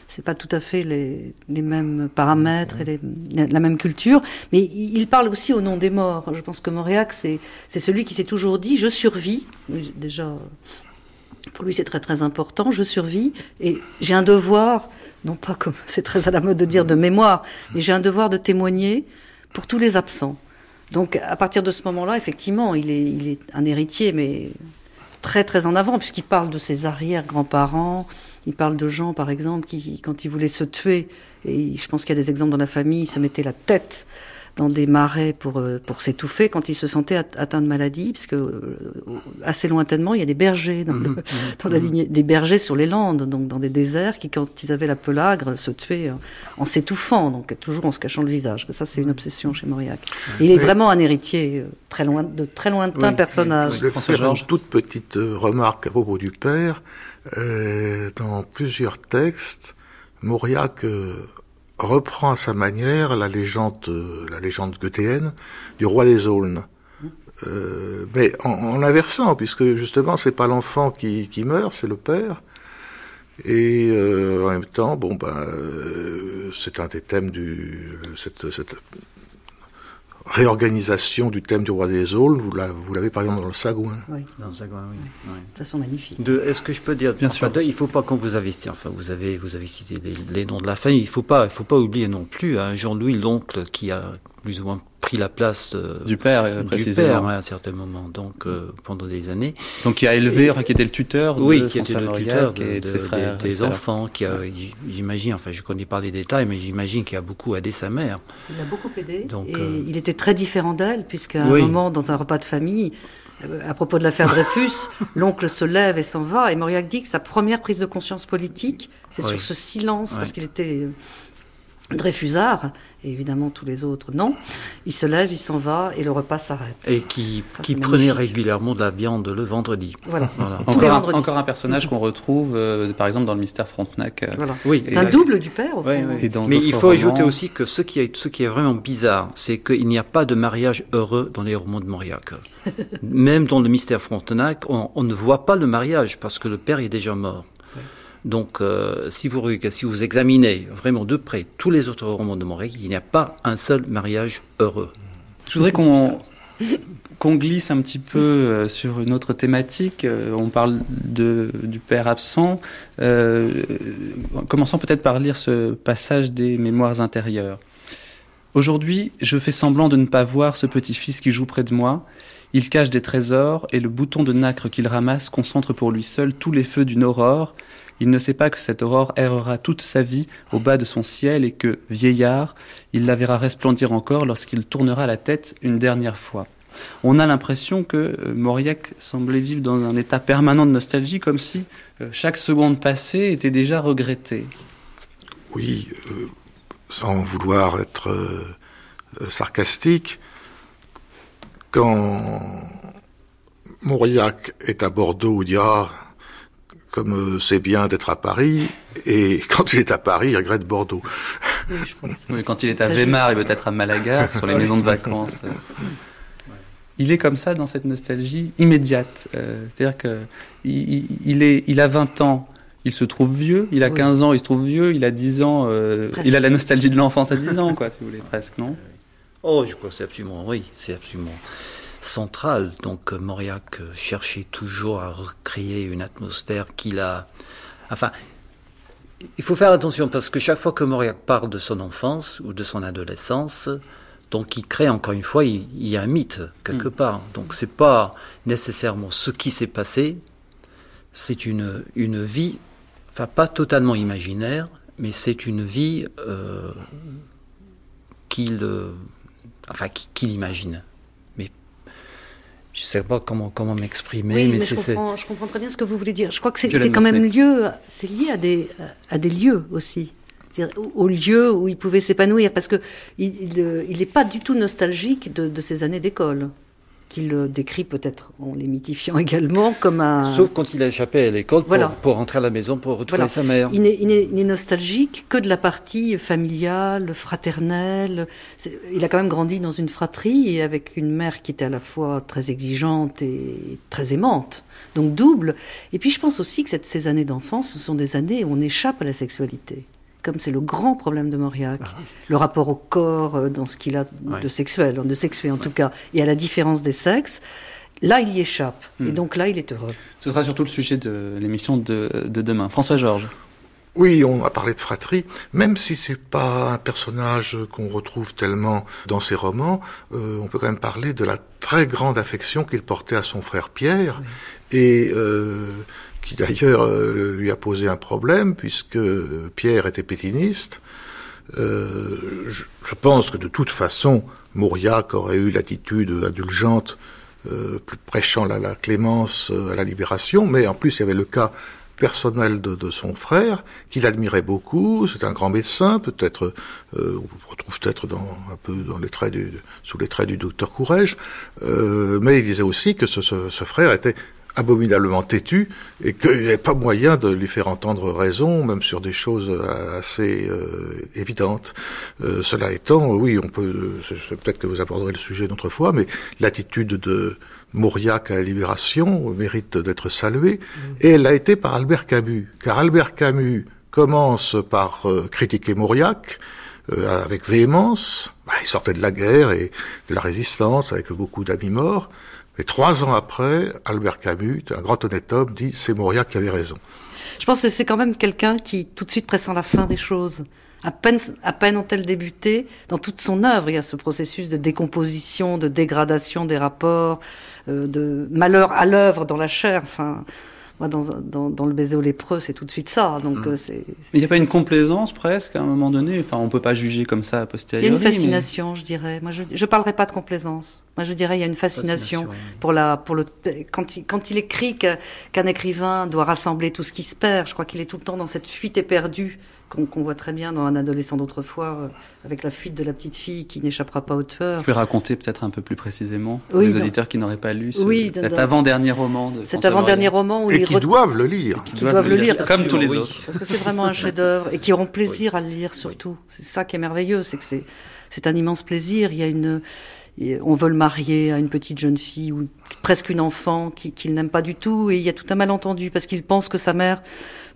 C'est pas tout à fait les, mêmes paramètres et la même culture, mais il parle aussi au nom des morts. Je pense que Mauriac, c'est celui qui s'est toujours dit je survis. Déjà, pour lui, c'est très très important. Je survis et j'ai un devoir non pas comme c'est très à la mode de dire de mémoire, mais j'ai un devoir de témoigner pour tous les absents. Donc à partir de ce moment-là, effectivement, il est, un héritier, mais très très en avant, puisqu'il parle de ses arrière-grands-parents, il parle de gens, par exemple, qui, quand ils voulaient se tuer, et je pense qu'il y a des exemples dans la famille, se mettaient la tête dans des marais pour, euh, pour s'étouffer quand ils se sentaient atteints de maladie, puisque euh, assez lointainement, il y a des bergers dans, le, mmh, mmh, dans la mmh. ligne, des bergers sur les landes, donc dans des déserts, qui, quand ils avaient la pelagre, se tuaient en, s'étouffant, donc toujours en se cachant le visage. Ça, c'est une obsession chez Mauriac. Il est vraiment un héritier euh, très loin, de très lointain oui, personnage. Je, je vais faire une toute petite remarque à propos du père. Euh, dans plusieurs textes, Mauriac euh, reprend à sa manière la légende, euh, la légende goethéenne du roi des aulnes. Euh, mais en, en, inversant, puisque justement c'est pas l'enfant qui, qui, meurt, c'est le père. Et euh, en même temps, bon ben, euh, c'est un des thèmes du cette, cette réorganisation du thème du roi des Aulnes. Vous l'avez par exemple dans le Sagouin. Oui, dans le Sagouin, oui. oui. De toute façon magnifique. Est-ce que je peux dire, bien sûr, il ne faut pas quand vous avez cité, enfin vous avez vous avez cité les, les noms de la famille, il faut pas il faut pas oublier non plus hein, Jean-Louis l'oncle qui a plus ou moins pris la place euh, du père, euh, précisément. Du père, ouais, à un certain moment, donc euh, pendant des années. Donc qui a élevé, et, enfin, qui était le tuteur de oui, qui était le tuteur de, et de, ses frères, des, des enfants, qui a, j'imagine, enfin je connais pas les détails, mais j'imagine qu'il a beaucoup aidé sa mère. Il a beaucoup aidé. Donc, et euh... il était très différent d'elle, puisqu'à un oui. moment, dans un repas de famille, à propos de l'affaire Dreyfus, l'oncle se lève et s'en va, et Mauriac dit que sa première prise de conscience politique, c'est oui. sur ce silence, oui. parce qu'il était Dreyfusard, et évidemment tous les autres non. Il se lève, il s'en va et le repas s'arrête. Et qui, Ça, qui prenait régulièrement de la viande le vendredi. Voilà. voilà. Encore, un, encore, un, personnage qu'on retrouve euh, par exemple dans le mystère Frontenac. Euh, voilà. Oui. un double du père. Au oui, oui. Mais il faut romans... ajouter aussi que ce qui est, ce qui est vraiment bizarre, c'est qu'il n'y a pas de mariage heureux dans les romans de Mauriac. Même dans le mystère Frontenac, on, on ne voit pas le mariage parce que le père est déjà mort. Donc, euh, si, vous, si vous examinez vraiment de près tous les autres romans de Mauriac, il n'y a pas un seul mariage heureux. Je voudrais qu'on qu'on glisse un petit peu euh, sur une autre thématique. Euh, on parle de, du père absent. Commençons peut-être par lire ce passage des Mémoires intérieures. Aujourd'hui, je fais semblant de ne pas voir ce petit-fils qui joue près de moi. Il cache des trésors et le bouton de nacre qu'il ramasse concentre pour lui seul tous les feux d'une aurore. Il ne sait pas que cette aurore errera toute sa vie au bas de son ciel et que, vieillard, il la verra resplendir encore lorsqu'il tournera la tête une dernière fois on a l'impression que euh, Mauriac semblait vivre dans un état permanent de nostalgie, comme si euh, chaque seconde passée était déjà regrettée. Oui, euh, sans vouloir être sarcastique, quand Mauriac est à Bordeaux, il dit ah, comme c'est bien d'être à Paris, et quand il est à Paris, il regrette Bordeaux. quand il est à Weimar, il veut être à Malaga, sur les maisons de vacances il est comme ça dans cette nostalgie immédiate. Euh, c'est-à-dire que il, est, il a 20 ans, il se trouve vieux. Il a 15 ans, il se trouve vieux. Il a 10 ans, euh, il a la nostalgie de l'enfance à 10 ans, quoi, si vous voulez, presque, non? Oh, je crois que c'est absolument, oui, c'est absolument central. Donc, euh, Mauriac cherchait toujours à recréer une atmosphère qu'il a. Enfin, il faut faire attention parce que chaque fois que Mauriac parle de son enfance ou de son adolescence, donc il crée encore une fois, il, y a un mythe quelque mm. part. Donc c'est pas nécessairement ce qui s'est passé, c'est une, une vie, enfin pas totalement imaginaire, mais c'est une vie euh, qu'il euh, enfin, qu'il imagine. Je sais pas comment, comment m'exprimer. Oui, mais, je, comprends, je, comprends, très bien ce que vous voulez dire. Je crois que c'est quand même lieu, c'est lié à des, à des lieux aussi au lieu où il pouvait s'épanouir, parce que il n'est pas du tout nostalgique de, de ces années d'école qu'il décrit peut-être en les mythifiant également comme un... Sauf quand il a échappé à l'école pour, pour, rentrer à la maison pour retrouver sa mère. Il n'est nostalgique que de la partie familiale, fraternelle. Il a quand même grandi dans une fratrie et avec une mère qui était à la fois très exigeante et très aimante. Donc double. Et puis je pense aussi que cette, ces années d'enfance, ce sont des années où on échappe à la sexualité comme c'est le grand problème de Mauriac, ah le rapport au corps euh, dans ce qu'il a de sexuel, de sexué en tout cas, et à la différence des sexes, là il y échappe. Et hmm. donc là il est heureux. Ce sera surtout le sujet de l'émission de, demain. François Georges. Oui, on a parlé de fratrie, même si c'est pas un personnage qu'on retrouve tellement dans ses romans, euh, on peut quand même parler de la très grande affection qu'il portait à son frère Pierre, et euh, qui d'ailleurs euh, lui a posé un problème puisque Pierre était pétiniste. Euh, je, pense que de toute façon, Mauriac aurait eu l'attitude indulgente, euh, prêchant la, la clémence à la libération, mais en plus il y avait le cas personnel de, son frère, qu'il admirait beaucoup. C'est un grand médecin, peut-être, on retrouve peut-être dans, un peu dans les traits du, sous les traits du docteur Courrèges, mais il disait aussi que ce, ce frère était abominablement têtu et qu'il n'y avait pas moyen de lui faire entendre raison, même sur des choses assez euh, évidentes. Euh, cela étant, oui, on peut, peut-être que vous aborderez le sujet une autre fois, mais l'attitude de Mauriac à la Libération mérite d'être saluée, mmh. et elle a été par Albert Camus, car Albert Camus commence par euh, critiquer Mauriac, avec véhémence, bah, il sortait de la guerre et de la résistance avec beaucoup d'amis morts, et trois ans après, Albert Camus, un grand honnête homme, dit c'est Mauriac qui avait raison. Je pense que c'est quand même quelqu'un qui tout de suite pressent la fin des choses. À peine, à peine ont-elles débuté, dans toute son œuvre, il y a ce processus de décomposition, de dégradation des rapports, euh, de malheur à l'œuvre dans la chair. Enfin, moi, dans, dans, le baiser au lépreux, c'est tout de suite ça. Donc, mm. euh, c'est. Il n'y a pas une complaisance presque à un moment donné? Enfin, on peut pas juger comme ça a posteriori. Il y a une fascination, je dirais. Moi, je je parlerai pas de complaisance. Moi, je dirais il y a une fascination, pour la pour le quand il quand il écrit qu'un écrivain doit rassembler tout ce qui se perd. Je crois qu'il est tout le temps dans cette fuite éperdue qu'on voit très bien dans un adolescent d'autrefois, euh, avec la fuite de la petite fille qui n'échappera pas au tueur. Vous pouvez raconter peut-être un peu plus précisément pour les auditeurs qui n'auraient pas lu cet avant-dernier roman de Cet avant-dernier roman où et ils qui doivent le lire, qui, doivent, le lire, comme tous les autres, parce que c'est vraiment un chef-d'œuvre et qui auront plaisir à le lire surtout. C'est ça qui est merveilleux, c'est que c'est c'est un immense plaisir. Il y a une on veut le marier à une petite jeune fille ou presque une enfant qu'il n'aime pas du tout, et il y a tout un malentendu parce qu'il pense que sa mère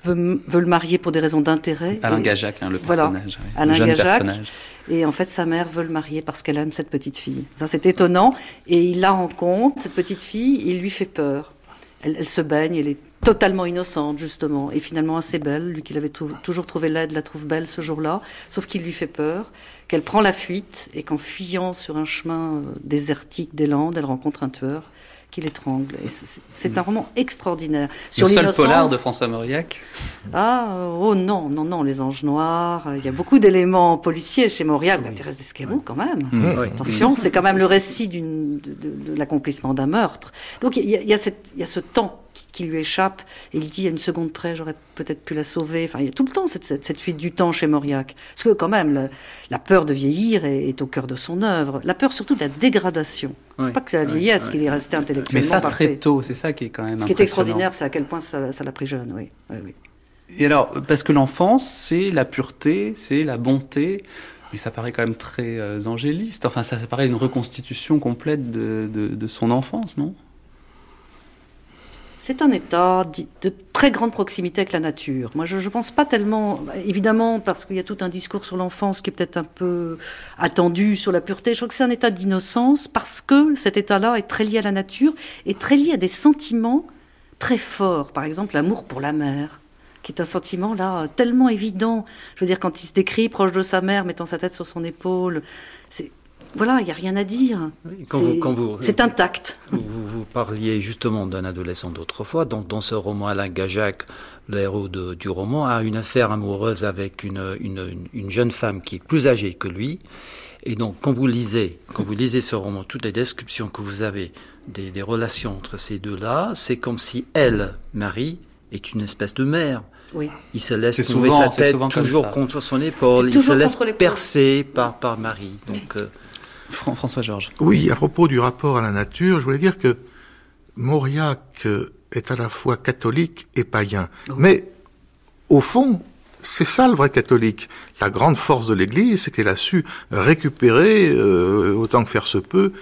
veut, le marier pour des raisons d'intérêt. Alain Gajac, hein, le personnage. Alain le Gajac. Personnage. Et en fait, sa mère veut le marier parce qu'elle aime cette petite fille. Ça, c'est étonnant. Et il la rencontre, cette petite fille, il lui fait peur. Elle, elle se baigne, elle est totalement innocente, justement, et finalement assez belle. Lui qui l'avait toujours trouvé laide, la trouve belle ce jour-là, sauf qu'il lui fait peur, qu'elle prend la fuite, et qu'en fuyant sur un chemin euh, désertique des Landes, elle rencontre un tueur qui l'étrangle. C'est un roman extraordinaire. Sur le seul polar de François Mauriac Ah, oh non, non, non, Les Anges Noirs. Il y a beaucoup d'éléments policiers chez Mauriac. Oui. Thérèse d'Esquerou, quand même. Attention, c'est quand même le récit de, de, l'accomplissement d'un meurtre. Donc il y, a, cette, il y a ce temps qui lui échappe. Et il dit à une seconde près, j'aurais peut-être pu la sauver. Enfin, il y a tout le temps cette, cette, fuite du temps chez Mauriac. Parce que quand même, la peur de vieillir est, au cœur de son œuvre. La peur surtout de la dégradation. Pas que c'est la vieillesse qu'il est resté intellectuellement Mais ça très tôt, c'est ça qui est quand même Ce qui est extraordinaire, c'est à quel point ça l'a pris jeune, oui. oui, oui. Et alors, parce que l'enfance, c'est la pureté, c'est la bonté, mais ça paraît quand même très euh, angéliste. Enfin, ça, ça paraît une reconstitution complète de, de, de son enfance, non? C'est un état de très grande proximité avec la nature. Moi, je ne pense pas tellement, évidemment, parce qu'il y a tout un discours sur l'enfance qui est peut-être un peu attendu sur la pureté. Je crois que c'est un état d'innocence parce que cet état-là est très lié à la nature et très lié à des sentiments très forts. Par exemple, l'amour pour la mère qui est un sentiment là tellement évident. Je veux dire, quand il se décrit proche de sa mère, mettant sa tête sur son épaule, c'est voilà, il n'y a rien à dire. c'est intact. Vous, parliez justement d'un adolescent d'autrefois. Donc, dans ce roman, Alain Gajac, le héros du roman, a une affaire amoureuse avec une, jeune femme qui est plus âgée que lui. Et donc, quand vous lisez, quand vous lisez ce roman, toutes les descriptions que vous avez des, relations entre ces deux-là, c'est comme si elle, Marie, est une espèce de mère. Oui. Il se laisse trouver sa tête toujours contre son épaule. Il se laisse percer par, par Marie. Donc, euh, François Georges. Oui, à propos du rapport à la nature, je voulais dire que Mauriac est à la fois catholique et païen. Mais au fond, c'est ça le vrai catholique. La grande force de l'Église, c'est qu'elle a su récupérer, euh, autant que faire se peut,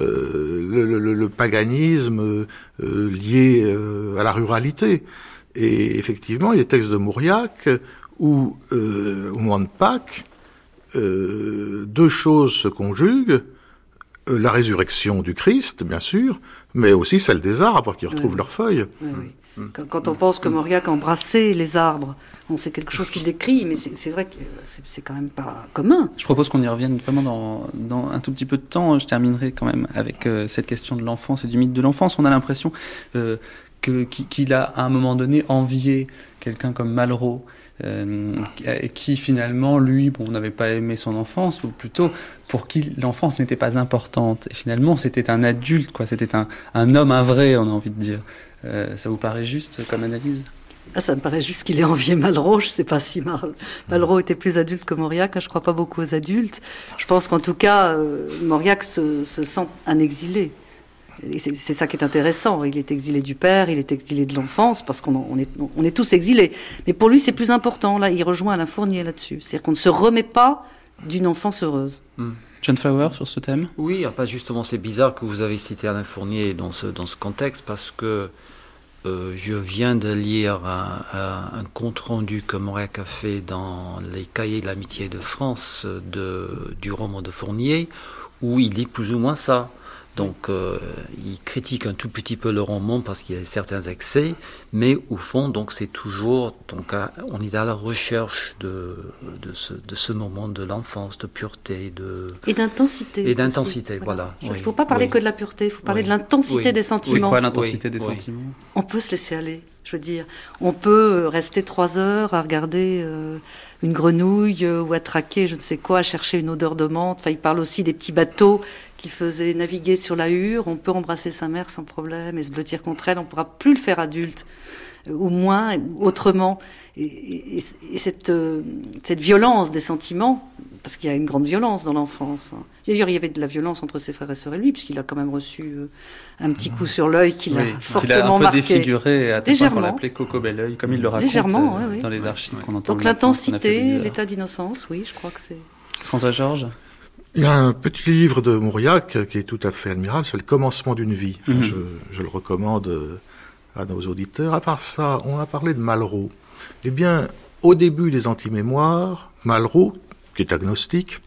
euh, le, paganisme euh, lié à la ruralité. Et effectivement, il y a des textes de Mauriac où, au moment de Pâques, euh, deux choses se conjuguent. Euh, la résurrection du Christ, bien sûr, mais aussi celle des arbres qui retrouvent leurs feuilles. Mm. Quand, on pense que Mauriac embrassait les arbres, on sait quelque chose qu'il décrit, mais c'est vrai que c'est quand même pas commun. Je propose qu'on y revienne vraiment dans, un tout petit peu de temps. Je terminerai quand même avec euh, cette question de l'enfance et du mythe de l'enfance. On a l'impression qu'il a à un moment donné envié quelqu'un comme Malraux, euh, qui finalement, lui, bon, n'avait pas aimé son enfance, ou plutôt pour qui l'enfance n'était pas importante. Et finalement, c'était un adulte, quoi. C'était un, homme, un vrai, on a envie de dire. Euh, ça vous paraît juste comme analyse? Ah, ça me paraît juste qu'il ait envié Malraux, je sais pas si Mal... Malraux était plus adulte que Mauriac, je crois pas beaucoup aux adultes. Je pense qu'en tout cas, euh, Mauriac se, sent un exilé c'est ça qui est intéressant. Il est exilé du père, il est exilé de l'enfance, parce qu'on est, on est tous exilés. Mais pour lui, c'est plus important. Là, il rejoint Alain Fournier là-dessus. C'est-à-dire qu'on ne se remet pas d'une enfance heureuse. Hmm. John Flower sur ce thème? Oui, enfin justement, c'est bizarre que vous avez cité Alain Fournier dans ce, dans ce contexte, parce que euh, je viens de lire un, un, compte rendu que Mauriac a fait dans les cahiers de l'amitié de France de, du roman de Fournier, où il dit plus ou moins ça. Donc, euh, il critique un tout petit peu le roman parce qu'il y a certains excès, mais au fond, donc c'est toujours, donc, on est à la recherche de, de, ce, de ce moment de l'enfance, de pureté, de et d'intensité. Et d'intensité, voilà. Il ne faut pas parler que de la pureté, il faut parler de l'intensité des sentiments. quoi l'intensité des sentiments On peut se laisser aller. Je veux dire, on peut rester trois heures à regarder. Euh, une grenouille euh, ou à traquer je ne sais quoi, à chercher une odeur de menthe. Enfin, il parle aussi des petits bateaux qui faisaient naviguer sur la hure. On peut embrasser sa mère sans problème et se blottir contre elle. On ne pourra plus le faire adulte, ou moins, autrement. Et, cette, euh, cette violence des sentiments, parce qu'il y a une grande violence dans l'enfance. Hein. D'ailleurs, il y avait de la violence entre ses frères et sœurs et lui, puisqu'il a quand même reçu un petit coup sur l'œil qui l'a fortement marqué. Il a un peu défiguré, à qu'on l'appelait Coco Belleuil, comme il le raconte Légèrement, dans les archives qu'on entend. Donc l'intensité, l'état d'innocence, oui, je crois que c'est... François Georges Il y a un petit livre de Mauriac qui est tout à fait admirable, c'est Le commencement d'une vie. Mhm. je, je, le recommande euh, à nos auditeurs. À part ça, on a parlé de Malraux. Eh bien, au début des antimémoires, Malraux, qui est agnostique,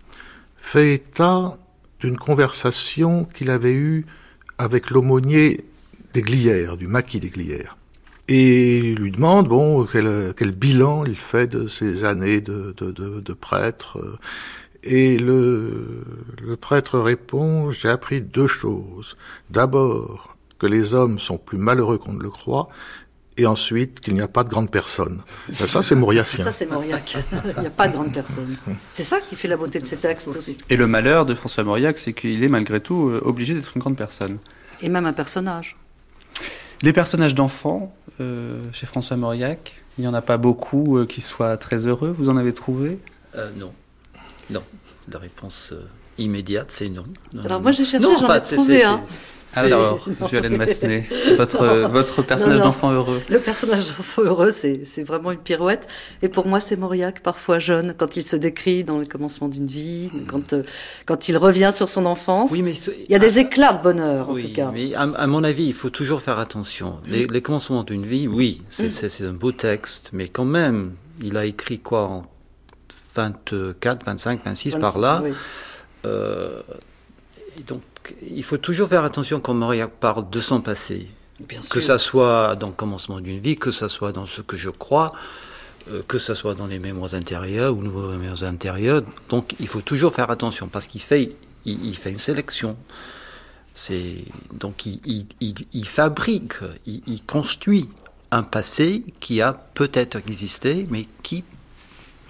fait état d'une conversation qu'il avait eue avec l'aumônier des Glières, du maquis des Glières. Et il lui demande, bon, quel, bilan il fait de ses années de, prêtre. Et le prêtre répond, j'ai appris deux choses. D'abord, que les hommes sont plus malheureux qu'on ne le croit, et ensuite qu'il n'y a pas de grandes personnes. Ben, ça, c'est mauriacien. Ça, c'est Mauriac. Il n'y a pas de grandes personnes. C'est ça qui fait la beauté de ces textes aussi. Et le malheur de François Mauriac, c'est qu'il est malgré tout euh, obligé d'être une grande personne. Et même un personnage. Les personnages d'enfants, euh, chez François Mauriac, il n'y en a pas beaucoup euh, qui soient très heureux. Vous en avez trouvé? Euh, Non. Non. La réponse euh, immédiate, c'est non. non. Alors moi, j'ai cherché, j'en ai trouvé un. Alors, Violaine Massenet, votre, votre personnage d'enfant heureux. Le personnage d'enfant heureux, c'est vraiment une pirouette. Et pour moi, c'est Mauriac, parfois jeune, quand il se décrit dans le commencement d'une vie, quand, euh, quand il revient sur son enfance. Oui, mais il y a des éclats de bonheur, oui, en tout cas. Mais à, à, mon avis, il faut toujours faire attention. Les, les commencements d'une vie, oui, c'est mm. un beau texte, mais quand même, il a écrit quoi en 24, 25, 26 25, par là? Oui. Euh, donc, il faut toujours faire attention quand Mauriac parle de son passé. Bien que ça soit dans le commencement d'une vie, que ça soit dans ce que je crois, euh, que ça soit dans les mémoires intérieures ou nouveaux mémoires intérieures. Donc il faut toujours faire attention parce qu'il fait, il, il, fait une sélection. C'est donc il, il, il fabrique, il, construit un passé qui a peut-être existé, mais qui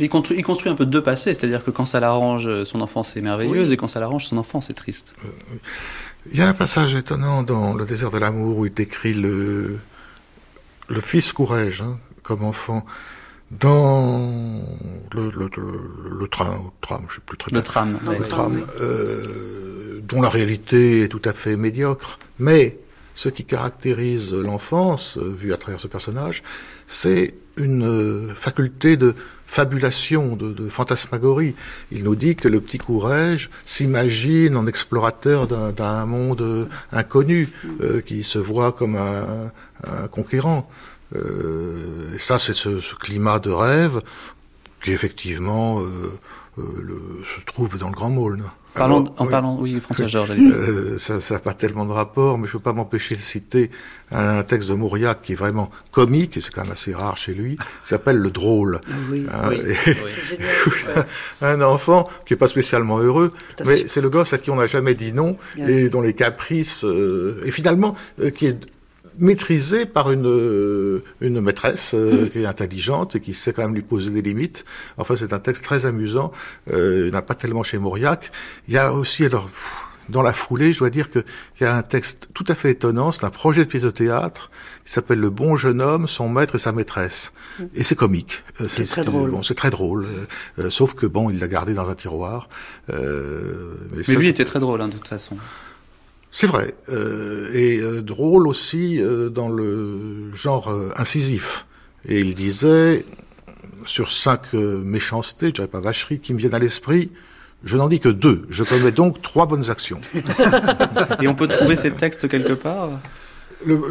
il construit, il construit, un peu deux passés, c'est-à-dire que quand ça l'arrange, son enfance est merveilleuse, oui. et quand ça l'arrange, son enfance est triste. Euh, il y a un passage étonnant dans Le désert de l'amour où il décrit le, le fils Courrèges hein, comme enfant dans le, le, le, le train, tram, je sais plus très bien. Le tram, le tram, euh, dont la réalité est tout à fait médiocre, mais ce qui caractérise l'enfance, euh, vue à travers ce personnage, c'est une euh, faculté de fabulation, de, de, fantasmagorie. Il nous dit que le petit Courrèges s'imagine en explorateur d'un monde inconnu, euh, qui se voit comme un, un conquérant. Euh, et ça, c'est ce, ce, climat de rêve qui effectivement euh, le, se trouve dans le Grand Maulne. Parlons, Alors, en oui, parlant, oui, François Georges. Euh, ça n'a pas tellement de rapport, mais je ne peux pas m'empêcher de citer un, texte de Mauriac qui est vraiment comique, et c'est quand même assez rare chez lui, qui s'appelle Le Drôle. Oui, hein, oui, et, oui. un enfant qui est pas spécialement heureux, mais c'est le gosse à qui on n'a jamais dit non, oui. et dont les caprices, euh, et finalement, euh, qui est maîtrisé par une une maîtresse euh, qui est intelligente et qui sait quand même lui poser des limites. Enfin, c'est un texte très amusant. Euh, il n'y en a pas tellement chez Mauriac. Il y a aussi alors dans la foulée, je dois dire qu'il y a un texte tout à fait étonnant. C'est un projet de pièce de théâtre qui s'appelle Le bon jeune homme, son maître et sa maîtresse. Mmh. Et c'est comique. Euh, c'est très drôle. Bon, c'est très drôle. Euh, sauf que bon, il l'a gardé dans un tiroir. Euh, mais, mais ça, lui était très drôle, hein, de toute façon. C'est vrai, euh, et euh, drôle aussi euh, dans le genre euh, incisif. Et il disait, sur cinq euh, méchancetés, je dirais pas vacheries, qui me viennent à l'esprit, je n'en dis que deux. Je commets donc trois bonnes actions. et on peut trouver ces textes quelque part?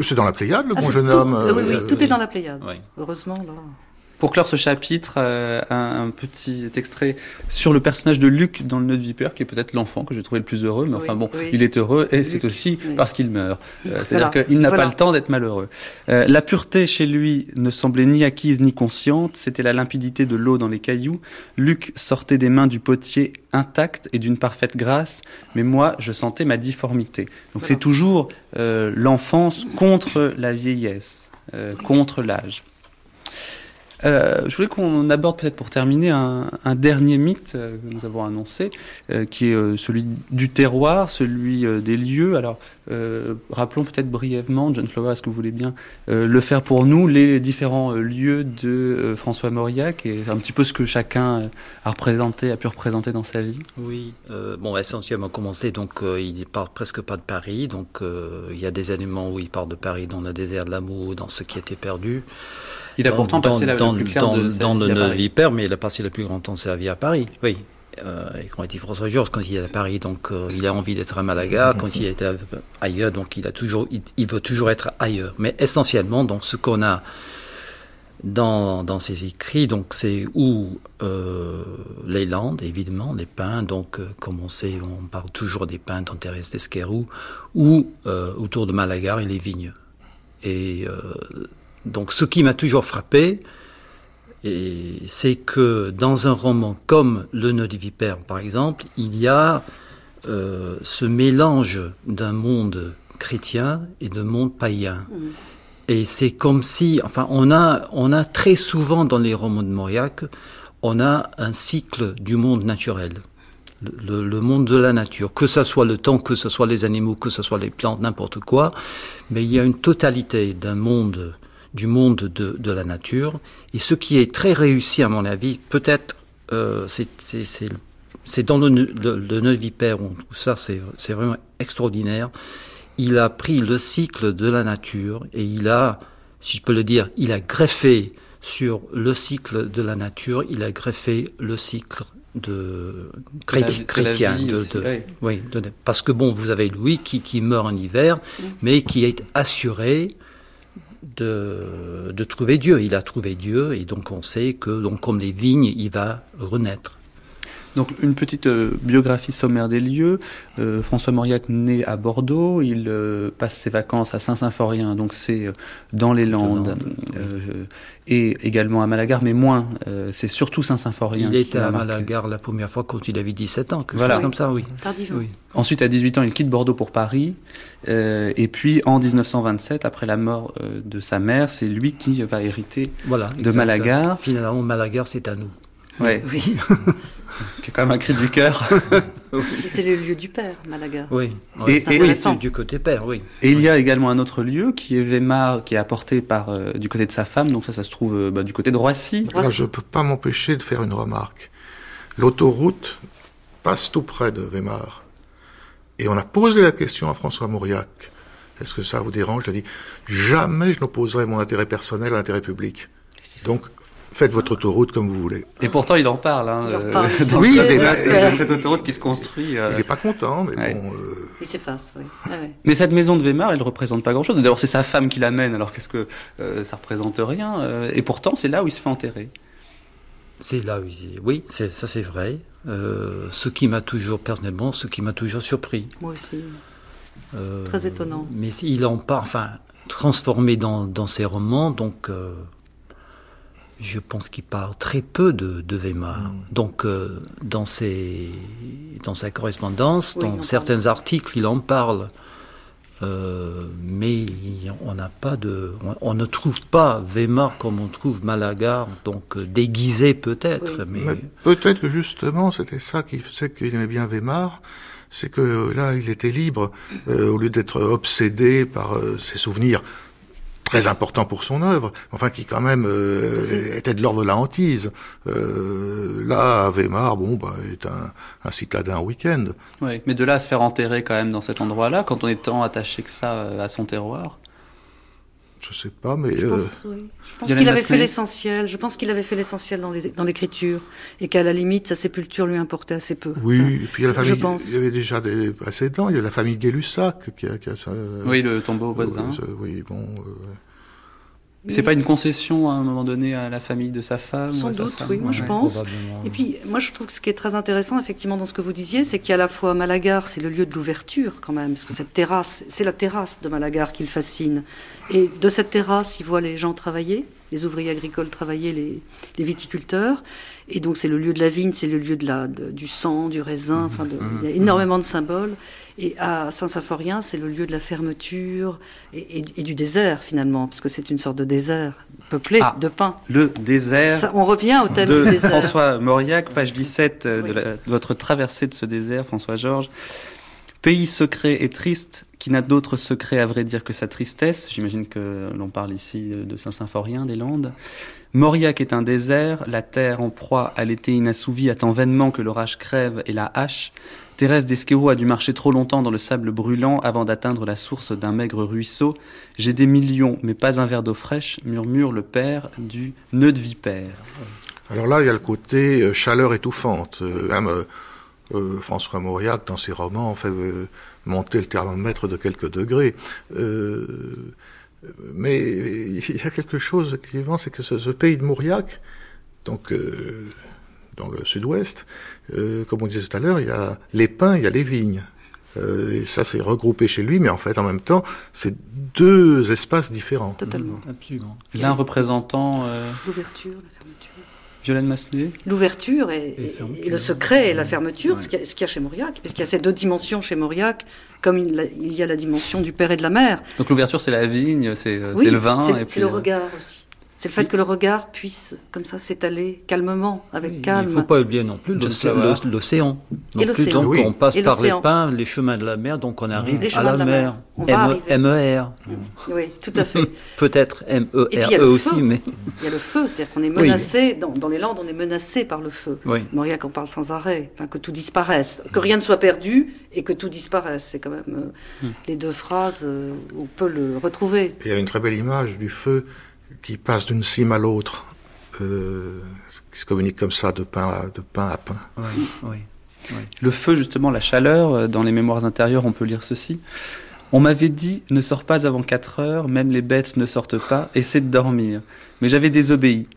C'est dans la Pléiade, le ah, bon jeune tout, homme. oui, oui, tout est dans la Pléiade. Oui. Heureusement, là. Pour clore ce chapitre, euh, un, un, petit extrait sur le personnage de Luc dans le Nœud de Vipère, qui est peut-être l'enfant que j'ai trouvé le plus heureux, mais oui, enfin bon, oui. il est heureux et c'est aussi oui. parce qu'il meurt. Euh, C'est-à-dire voilà. qu'il n'a voilà. pas le temps d'être malheureux. Euh, la pureté chez lui ne semblait ni acquise ni consciente, c'était la limpidité de l'eau dans les cailloux. Luc sortait des mains du potier intact et d'une parfaite grâce, mais moi, je sentais ma difformité. Donc voilà. c'est toujours l'enfance contre la vieillesse, contre l'âge. Euh, je voulais qu'on aborde peut-être pour terminer un, dernier mythe euh, que nous avons annoncé, euh, qui est celui du terroir, celui des lieux. Alors, rappelons peut-être brièvement, John Flower, est-ce que vous voulez bien le faire pour nous, les différents lieux de François Mauriac et un petit peu ce que chacun a représenté, a pu représenter dans sa vie? Oui, bon, essentiellement commencé, donc il parle presque pas de Paris, donc il y a des éléments où il parle de Paris dans le désert de l'amour, dans ce qui était perdu. Il a pourtant dans, passé la, dans, la plus dans, de dans le Vipère, mais il a passé le plus grand temps de sa vie à Paris, oui. euh, et quand il dit François Georges, quand il est à Paris, donc euh, il a envie d'être à Malaga. Quand il est ailleurs, donc il a toujours, il, veut toujours être ailleurs. Mais essentiellement, donc ce qu'on a dans, dans ses écrits, donc c'est où euh, les Landes, évidemment, les pins. Donc, comme on sait, on parle toujours des pins dans Thérèse d'Esquerou, ou autour de Malaga et les vignes. Et donc, ce qui m'a toujours frappé, c'est que dans un roman comme Le nœud du vipère, par exemple, il y a euh, ce mélange d'un monde chrétien et d'un monde païen. Mm. Et c'est comme si, enfin, on a, on a très souvent dans les romans de Mauriac, on a un cycle du monde naturel. Le, le, monde de la nature, que ce soit le temps, que ce soit les animaux, que ce soit les plantes, n'importe quoi, mais il y a une totalité d'un monde du monde de, de, la nature. Et ce qui est très réussi, à mon avis, peut-être, euh, c'est dans le, le, le vipère, où ça c'est vraiment extraordinaire. Il a pris le cycle de la nature et il a, si je peux le dire, il a greffé sur le cycle de la nature, il a greffé le cycle de chrétien, de, oui. parce que bon, vous avez Louis qui, qui meurt en hiver, mais qui est assuré de, de, trouver Dieu. Il a trouvé Dieu et donc on sait que, donc, comme les vignes, il va renaître. Donc une petite euh, biographie sommaire des lieux. Euh, François Mauriac naît à Bordeaux, il euh, passe ses vacances à Saint-Symphorien, donc c'est dans les Landes, et également à Malagar, mais moins. c'est surtout Saint-Symphorien. Il était à Malagar la première fois quand il avait 17 ans, quelque voilà. chose comme ça, oui. oui. Ensuite, à 18 ans, il quitte Bordeaux pour Paris, et puis en 1927, après la mort de sa mère, c'est lui qui va hériter voilà, de Malagar. Finalement, Malagar, c'est à nous. Ouais. Oui. C'est quand même un cri du cœur. C'est le lieu du père, Malaga. Oui, et, c'est du côté père, oui. Et il y a également un autre lieu qui est Weimar, qui est apporté par euh, du côté de sa femme. Donc ça, ça se trouve euh, bah, du côté de Roissy. je ne peux pas m'empêcher de faire une remarque. L'autoroute passe tout près de Weimar. Et on a posé la question à François Mauriac. Est-ce que ça vous dérange? Lui ai dit, jamais je n'opposerai mon intérêt personnel à l'intérêt public. Donc, faites votre autoroute comme vous voulez. Et pourtant, il en parle. Hein, euh, oui, mais, cette autoroute qui se construit. Euh, il n'est pas content, mais bon. Euh... Il s'efface, oui. Ah, mais cette maison de Weimar, elle ne représente pas grand-chose. D'abord, c'est sa femme qui l'amène, alors qu'est-ce que euh, ça représente rien. Euh, et pourtant, c'est là où il se fait enterrer. C'est là où il... Oui, ça c'est vrai. ce qui m'a toujours, personnellement, ce qui m'a toujours surpris. Moi aussi. C'est très étonnant. Mais il en parle, enfin, transformé dans, dans ses romans, donc je pense qu'il parle très peu de, de Weimar. Mm. Donc, euh, dans, ses, dans sa correspondance, dans certains articles, il en parle. Euh, mais on n'a pas de, on, ne trouve pas Weimar comme on trouve Malaga, donc euh, déguisé peut-être. Mais, peut-être que justement c'était ça qui faisait qu'il aimait bien Weimar, c'est que là il était libre au lieu d'être obsédé par ses souvenirs très important pour son œuvre, enfin qui quand même euh, était de l'ordre de la hantise. Euh, là, Weimar, bon, bah, est un, un citadin week-end. Oui, mais de là à se faire enterrer quand même dans cet endroit-là, quand on est tant attaché que ça euh, à son terroir. Je sais pas, mais. Je pense, oui. qu'il avait fait l'essentiel. Je pense qu'il avait fait l'essentiel dans l'écriture et qu'à la limite, sa sépulture lui importait assez peu. Oui, et puis il y, a la famille, il y avait déjà des précédents. Il y a la famille Gay-Lussac qui a, qui a ça. Oui, le tombeau voisin. oui, bon. C'est pas une concession à un moment donné à la famille de sa femme Sans doute, oui, moi je pense. Et puis, moi je trouve que ce qui est très intéressant, effectivement, dans ce que vous disiez, c'est qu'à la fois Malagar, c'est le lieu de l'ouverture quand même, parce que cette terrasse, c'est la terrasse de Malagar qui le fascine. Et de cette terrasse, il voit les gens travailler, les ouvriers agricoles travailler, les, les viticulteurs. Et donc c'est le lieu de la vigne, c'est le lieu de la, du sang, du raisin, enfin de, il y a énormément de symboles. Et à Saint-Symphorien, c'est le lieu de la fermeture et, du désert finalement, parce que c'est une sorte de désert peuplé ah, de pins. Le désert. on revient au thème de du désert. François Mauriac, page 17 euh, de, de votre traversée de ce désert, François Georges. Pays secret et triste, qui n'a d'autre secret à vrai dire que sa tristesse. J'imagine que l'on parle ici de Saint-Symphorien, des Landes. Mauriac est un désert, la terre en proie à l'été inassouvi attend vainement que l'orage crève et la hache. Thérèse d'Esquerou a dû marcher trop longtemps dans le sable brûlant avant d'atteindre la source d'un maigre ruisseau. J'ai des millions, mais pas un verre d'eau fraîche, murmure le père du nœud de vipère. Alors là, il y a le côté euh, chaleur étouffante. Euh, même, euh, François Mauriac, dans ses romans, fait monter le thermomètre de quelques degrés. Mais il y a quelque chose, effectivement, c'est que ce, ce pays de Mauriac, donc dans le sud-ouest, euh, comme on disait tout à l'heure, il y a les pins, il y a les vignes. Euh, et ça, c'est regroupé chez lui, mais en fait, en même temps, c'est deux espaces différents. Totalement. Absolument. L'un représentant euh, L'ouverture, la fermeture. Violaine Massenet. L'ouverture et, le secret et la fermeture, Ouais. ce qu'il y, a- ce qu'il y a chez Mauriac, puisqu'il y a ces deux dimensions chez Mauriac, comme il, y a la dimension du père et de la mère. Donc l'ouverture, c'est la vigne, c'est Oui, c'est le vin. c'est- et c'est puis, le euh, regard aussi. C'est le fait que le regard puisse, comme ça, s'étaler calmement, avec Il calme. ne faut pas oublier non plus l'océan. Et l'océan. Donc Oui. on passe par les pins, les chemins de la mer, donc on arrive Les à chemins la de la mer. mer. On va M- arriver. MER. Oui, tout à fait. Peut-être il y a M-E-R-E le aussi, feu. mais. Il y a le feu, c'est-à-dire qu'on est Oui. menacé, dans, dans les Landes, on est menacé par le feu. Oui. Mauriac en parle sans arrêt, enfin, que tout disparaisse, que rien ne soit perdu et que tout disparaisse. C'est quand même euh, Hmm. les deux phrases euh, où on peut le retrouver. Il y a une très belle image du feu qui passe d'une cime à l'autre, euh, qui se communique comme ça de pain à, de pain, à pain. Oui, oui. Le feu, justement, la chaleur, euh, dans les mémoires intérieures, on peut lire ceci. On m'avait dit, ne sors pas avant 4 heures, même les bêtes ne sortent pas, essaie de dormir. Mais j'avais désobéi.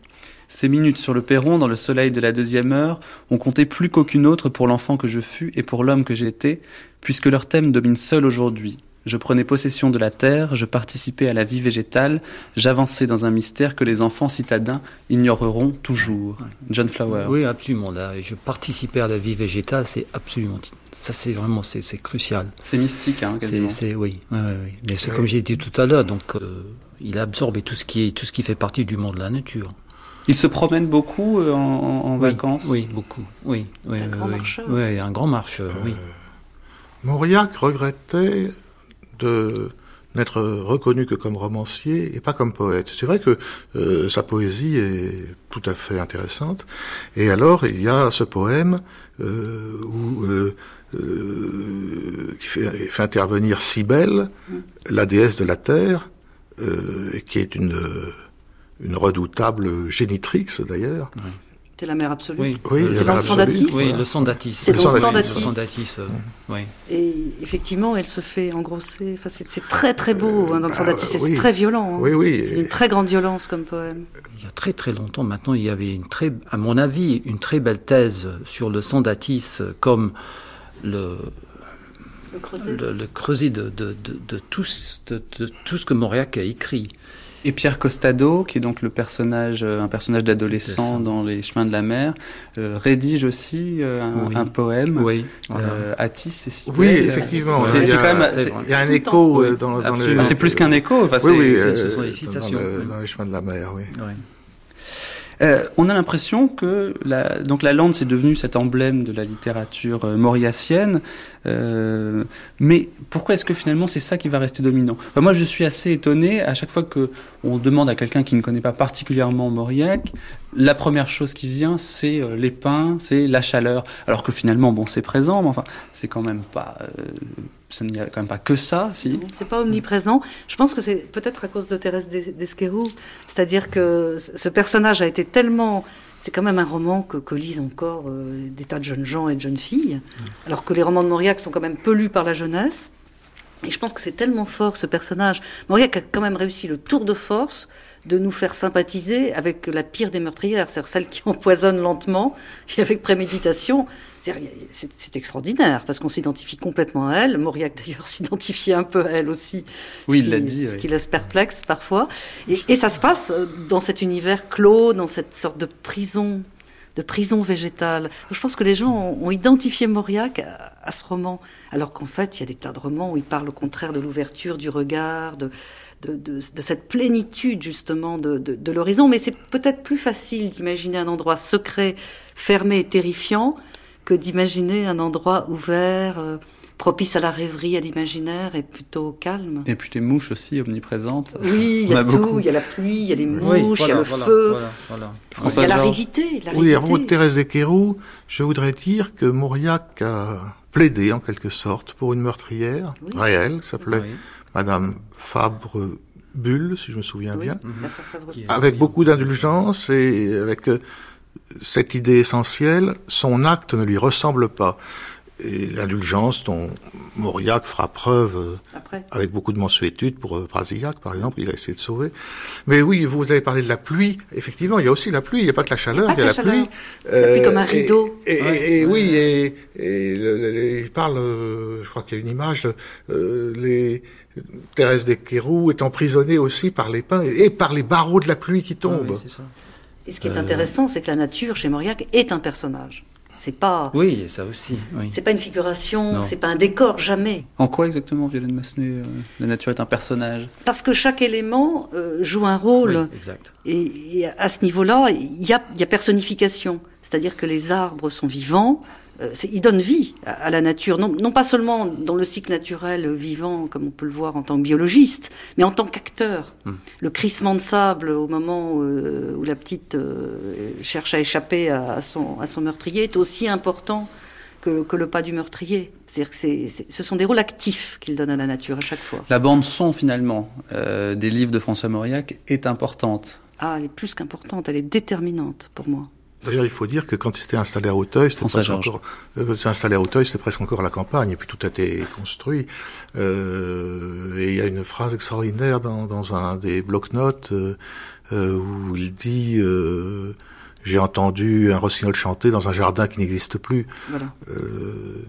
Ces minutes sur le perron, dans le soleil de la deuxième heure, ont compté plus qu'aucune autre pour l'enfant que je fus et pour l'homme que j'étais, puisque leur thème domine seul aujourd'hui. Je prenais possession de la terre, je participais à la vie végétale, j'avançais dans un mystère que les enfants citadins ignoreront toujours. John Flower. Oui, absolument. Là, je participais à la vie végétale, c'est absolument. Ça, c'est vraiment, c'est c'est crucial. C'est mystique, hein, C'est, quasiment. c'est, oui, oui, oui, oui. Mais c'est comme j'ai dit tout à l'heure, donc euh, il a absorbé tout ce qui est, tout ce qui fait partie du monde de la nature. Il se promène beaucoup euh, en, en- en Oui, vacances? Oui, beaucoup. Oui, oui, un grand oui. marcheur. Oui, un grand marcheur. Oui. Mauriac regrettait de n'être reconnu que comme romancier et pas comme poète. C'est vrai que euh, sa poésie est tout à fait intéressante. Et alors, il y a ce poème euh, où, euh, euh, qui fait, intervenir Cybèle, la déesse de la terre, euh, qui est une, une redoutable génitrix d'ailleurs. C'est la mère absolue. Oui, Euh, C'est avait dans le. Sandatis oui, le sang d'Atis. C'est dans le sang Le d'Atis. euh, oui. Et effectivement, elle se fait engrosser. Enfin, c'est, c'est très très beau hein, dans le Sandatis. C'est oui. très violent. hein. Oui, oui. C'est une très grande violence comme poème. Il y a très très longtemps, maintenant, il y avait une très, à mon avis, une très belle thèse sur le sang d'Atis euh, comme le, Le creuset. le, le creuset de, de, de, de tout, de tout ce que Mauriac a écrit. Et Pierre Costado, qui est donc le personnage, euh, un personnage d'adolescent dans Les Chemins de la Mer, euh, rédige aussi euh, un, Oui. un poème. Oui. Euh, Atis et. Oui, effectivement. C'est- il y a- quand même-. Il y a un le écho temps. dans, dans absolument. Ah, le. c'est plus qu'un écho. Enfin, Oui, c'est- oui, c'est- ce sont des dans citations, le- oui. dans les chemins de la mer, oui. Oui. Euh, on a l'impression que la, donc la lande c'est devenu cet emblème de la littérature euh, mauriacienne, euh, mais pourquoi est-ce que finalement c'est ça qui va rester dominant? Moi je suis assez étonné à chaque fois que on demande à quelqu'un qui ne connaît pas particulièrement Mauriac, la première chose qui vient c'est euh, les pins, c'est la chaleur, alors que finalement bon c'est présent, mais enfin c'est quand même pas, euh, ce n'y a quand même pas que ça, si. C'est pas omniprésent. Je pense que c'est peut-être à cause de Thérèse d'Es- d'Esquerou. C'est-à-dire que ce personnage a été tellement. C'est quand même un roman que, que lisent encore euh, des tas de jeunes gens et de jeunes filles, alors que les romans de Mauriac sont quand même peu lus par la jeunesse. Et je pense que c'est tellement fort ce personnage. Mauriac a quand même réussi le tour de force de nous faire sympathiser avec la pire des meurtrières, c'est-à-dire celle qui empoisonne lentement et avec préméditation. C'est extraordinaire parce qu'on s'identifie complètement à elle. Mauriac d'ailleurs s'identifiait un peu à elle aussi. Oui, il l'a dit, Ce oui. qui laisse perplexe parfois. Et, et ça se passe euh, dans cet univers clos, dans cette sorte de prison, de prison végétale. Je pense que les gens ont, ont identifié Mauriac à, ce roman, alors qu'en fait, il y a des tas de romans où il parle au contraire de l'ouverture du regard, de, de, cette plénitude justement de l'horizon. Mais c'est peut-être plus facile d'imaginer un endroit secret, fermé et terrifiant que d'imaginer un endroit ouvert, euh, propice à la rêverie, à l'imaginaire et plutôt calme. Et puis les mouches aussi omniprésentes. Oui, il y a, a tout, beaucoup. il y a la pluie, il y a les Oui, mouches, il y a le voilà, feu, voilà, voilà. il y a l'aridité. Oui, à propos de l'aridité. Thérèse Desquerou, je voudrais dire que Mauriac a plaidé en quelque sorte pour une meurtrière Oui. réelle, s'appelait Oui. Madame Fabre Bulle, si je me souviens Oui, bien, Qui est- avec beaucoup d'indulgence et avec euh, cette idée essentielle, son acte ne lui ressemble pas et l'indulgence dont Mauriac fera preuve euh, avec beaucoup de mensuétude pour euh, Brasillac, par exemple, il a essayé de sauver. Mais oui, vous avez parlé de la pluie. Effectivement, il y a aussi la pluie. Il n'y a pas que la chaleur, il y a, la, pluie. La pluie comme un rideau. Et, oui, et, il parle, euh, je crois qu'il y a une image, euh, les Thérèse des Quérou est emprisonnée aussi par les pins et par les barreaux de la pluie qui tombent. ça. Et ce qui est intéressant, c'est que la nature chez Mauriac est un personnage. C'est pas. Oui, ça aussi. C'est pas une figuration, c'est pas un décor, jamais. En quoi exactement, Violaine Massenet, euh, la nature est un personnage? Parce que chaque élément euh, joue un rôle. Oui, exact. Et, et, à ce niveau-là, il y a, y a personnification. C'est-à-dire que les arbres sont vivants, il donne vie à, la nature, non, non, pas seulement dans le cycle naturel vivant, comme on peut le voir en tant que biologiste, mais en tant qu'acteur. Hmm. Le crissement de sable au moment où, euh, où la petite euh, cherche à échapper à, son, à son meurtrier est aussi important que, que le pas du meurtrier. C'est-à-dire que ce sont des rôles actifs qu'il donne à la nature à chaque fois. La bande son finalement des livres de François Mauriac est importante. Ah, elle est plus qu'importante, elle est déterminante pour moi. D'ailleurs, il faut dire que quand il s'était installé à Auteuil, c'était presque encore, euh, installé à Auteuil, c'était presque encore à la campagne, et puis tout a été construit. Euh, et il y a une phrase extraordinaire dans, dans un des blocs-notes euh, euh où il dit euh, j'ai entendu un rossignol chanter dans un jardin qui n'existe plus. Voilà. Euh...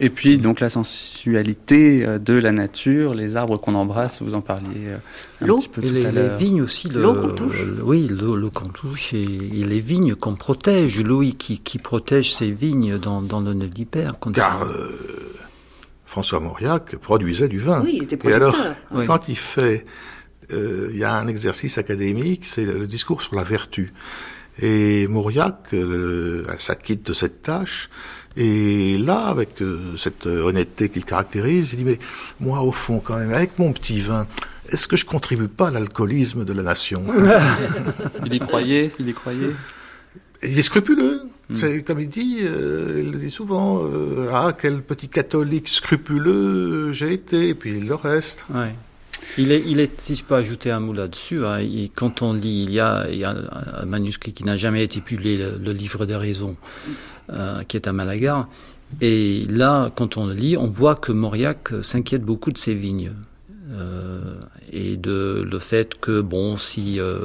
Et puis donc la sensualité euh, de la nature, les arbres qu'on embrasse, vous en parliez euh, un petit peu tout les, à l'heure. Les vignes aussi. L'eau qu'on touche. Le, oui, l'eau qu'on touche et, et, les vignes qu'on protège. Louis qui, qui protège ses vignes dans, dans le nœud d'hyper. Car euh, François Mauriac produisait du vin. Oui, il était producteur. Et alors, oui. quand il fait... Euh, il y a un exercice académique, c'est le discours sur la vertu. Et Mauriac euh, s'acquitte de cette tâche. Et là, avec euh, cette honnêteté qu'il caractérise, il dit, mais moi, au fond, quand même, avec mon petit vin, est-ce que je contribue pas à l'alcoolisme de la nation? Il y croyait, il y croyait. Il est scrupuleux. Mm. C'est comme il dit, euh, il le dit souvent, euh, ah quel petit catholique scrupuleux j'ai été, et puis le reste. Ouais. Il est, il est, si je peux ajouter un mot là-dessus, hein, quand on lit, il y a, il y a un, un manuscrit qui n'a jamais été publié, le, le livre des raisons, euh, qui est à Malaga. Et là, quand on le lit, on voit que Mauriac s'inquiète beaucoup de ses vignes. Euh, et de le fait que, bon, si... Euh,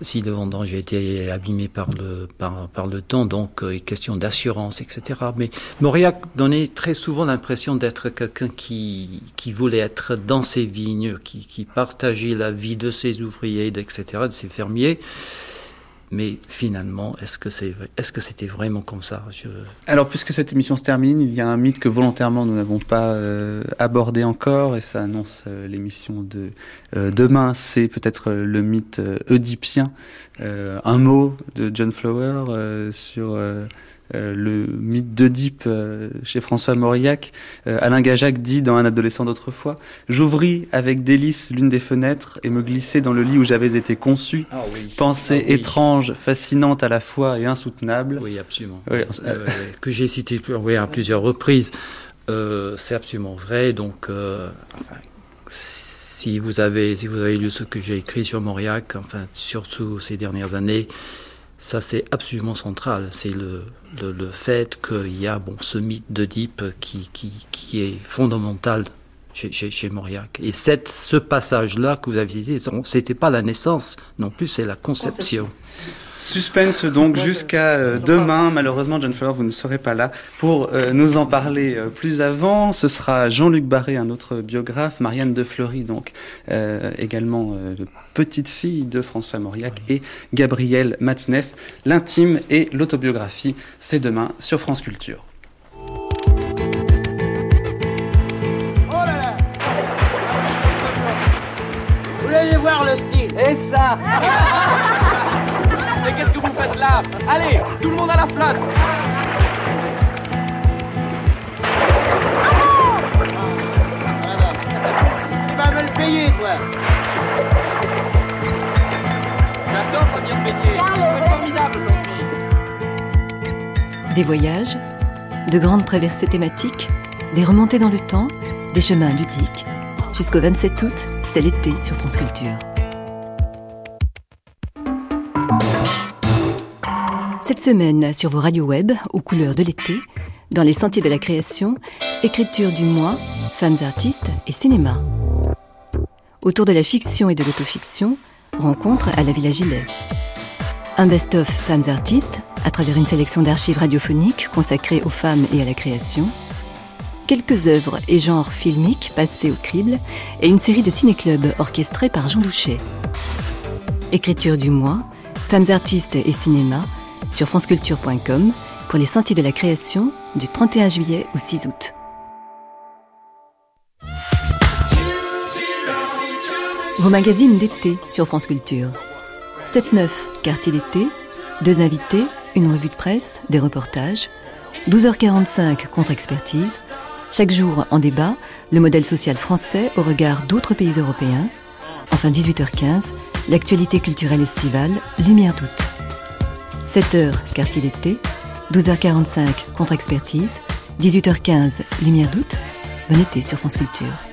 si le vendange a été abîmé par le, par, par le temps, donc euh, question d'assurance, etc. Mais Mauriac donnait très souvent l'impression d'être quelqu'un qui, qui voulait être dans ses vignes, qui, qui partageait la vie de ses ouvriers, etc., de ses fermiers. Mais finalement, est-ce que c'est est-ce que c'était vraiment comme ça Je... Alors, puisque cette émission se termine, il y a un mythe que volontairement nous n'avons pas euh, abordé encore, et ça annonce euh, l'émission de euh, demain. C'est peut-être le mythe oedipien. un mot de John Flower sur euh, le mythe d'Oedipe euh, chez François Mauriac. Euh, Alain Gajac dit dans Un adolescent d'autrefois J'ouvris avec délice l'une des fenêtres et me glissai dans le lit où j'avais été conçu. Ah oui. Pensée ah oui. étrange, fascinante à la fois et insoutenable. Oui, absolument. Oui, euh, que j'ai cité à plusieurs reprises. C'est absolument vrai. Donc, enfin, si vous avez si vous avez lu ce que j'ai écrit sur Mauriac, enfin surtout ces dernières années, ça c'est absolument central. C'est le, le, fait qu'il y a bon, ce mythe d'Oedipe qui, qui, qui est fondamental chez, chez, chez Mauriac. Et cette, ce passage-là que vous avez dit, c'était pas la naissance non plus, c'est la conception. Suspense donc jusqu'à euh, demain. Malheureusement, John Flower, vous ne serez pas là pour euh, nous en parler euh, plus avant. Ce sera Jean-Luc Barré, un autre biographe, Marianne de Fleury, donc euh, également petite fille de François Mauriac, et Gabriel Matzneff. L'intime et l'autobiographie, c'est demain sur France Culture. Vous voulez voir le style Et ça Mais qu'est-ce que vous faites là? Allez, tout le monde à la flotte Tu vas me le payer, toi! J'adore payer C'est formidable Des voyages, de grandes traversées thématiques, des remontées dans le temps, des chemins ludiques. Jusqu'au 27 août, c'est l'été sur France Culture. Cette semaine, sur vos radios web, aux couleurs de l'été, dans les sentiers de la création, écriture du mois, femmes artistes et cinéma. Autour de la fiction et de l'autofiction, rencontre à la Villa Gilet. Un best-of femmes artistes, à travers une sélection d'archives radiophoniques consacrées aux femmes et à la création. Quelques œuvres et genres filmiques passés au crible, et une série de ciné-clubs orchestrés par Jean Douchet. Écriture du mois, femmes artistes et cinéma, sur franceculture.com pour les sentiers de la création du 31 juillet au 6 août. Vos magazines d'été sur France Culture. 7-9, quartier d'été, deux invités, une revue de presse, des reportages. 12h45, contre-expertise. Chaque jour, en débat, le modèle social français au regard d'autres pays européens. Enfin, 18h15, l'actualité culturelle estivale, lumière d'août. 7h, quartier d'été. 12h45, contre-expertise. 18h15, lumière d'août. Bon été sur France Culture.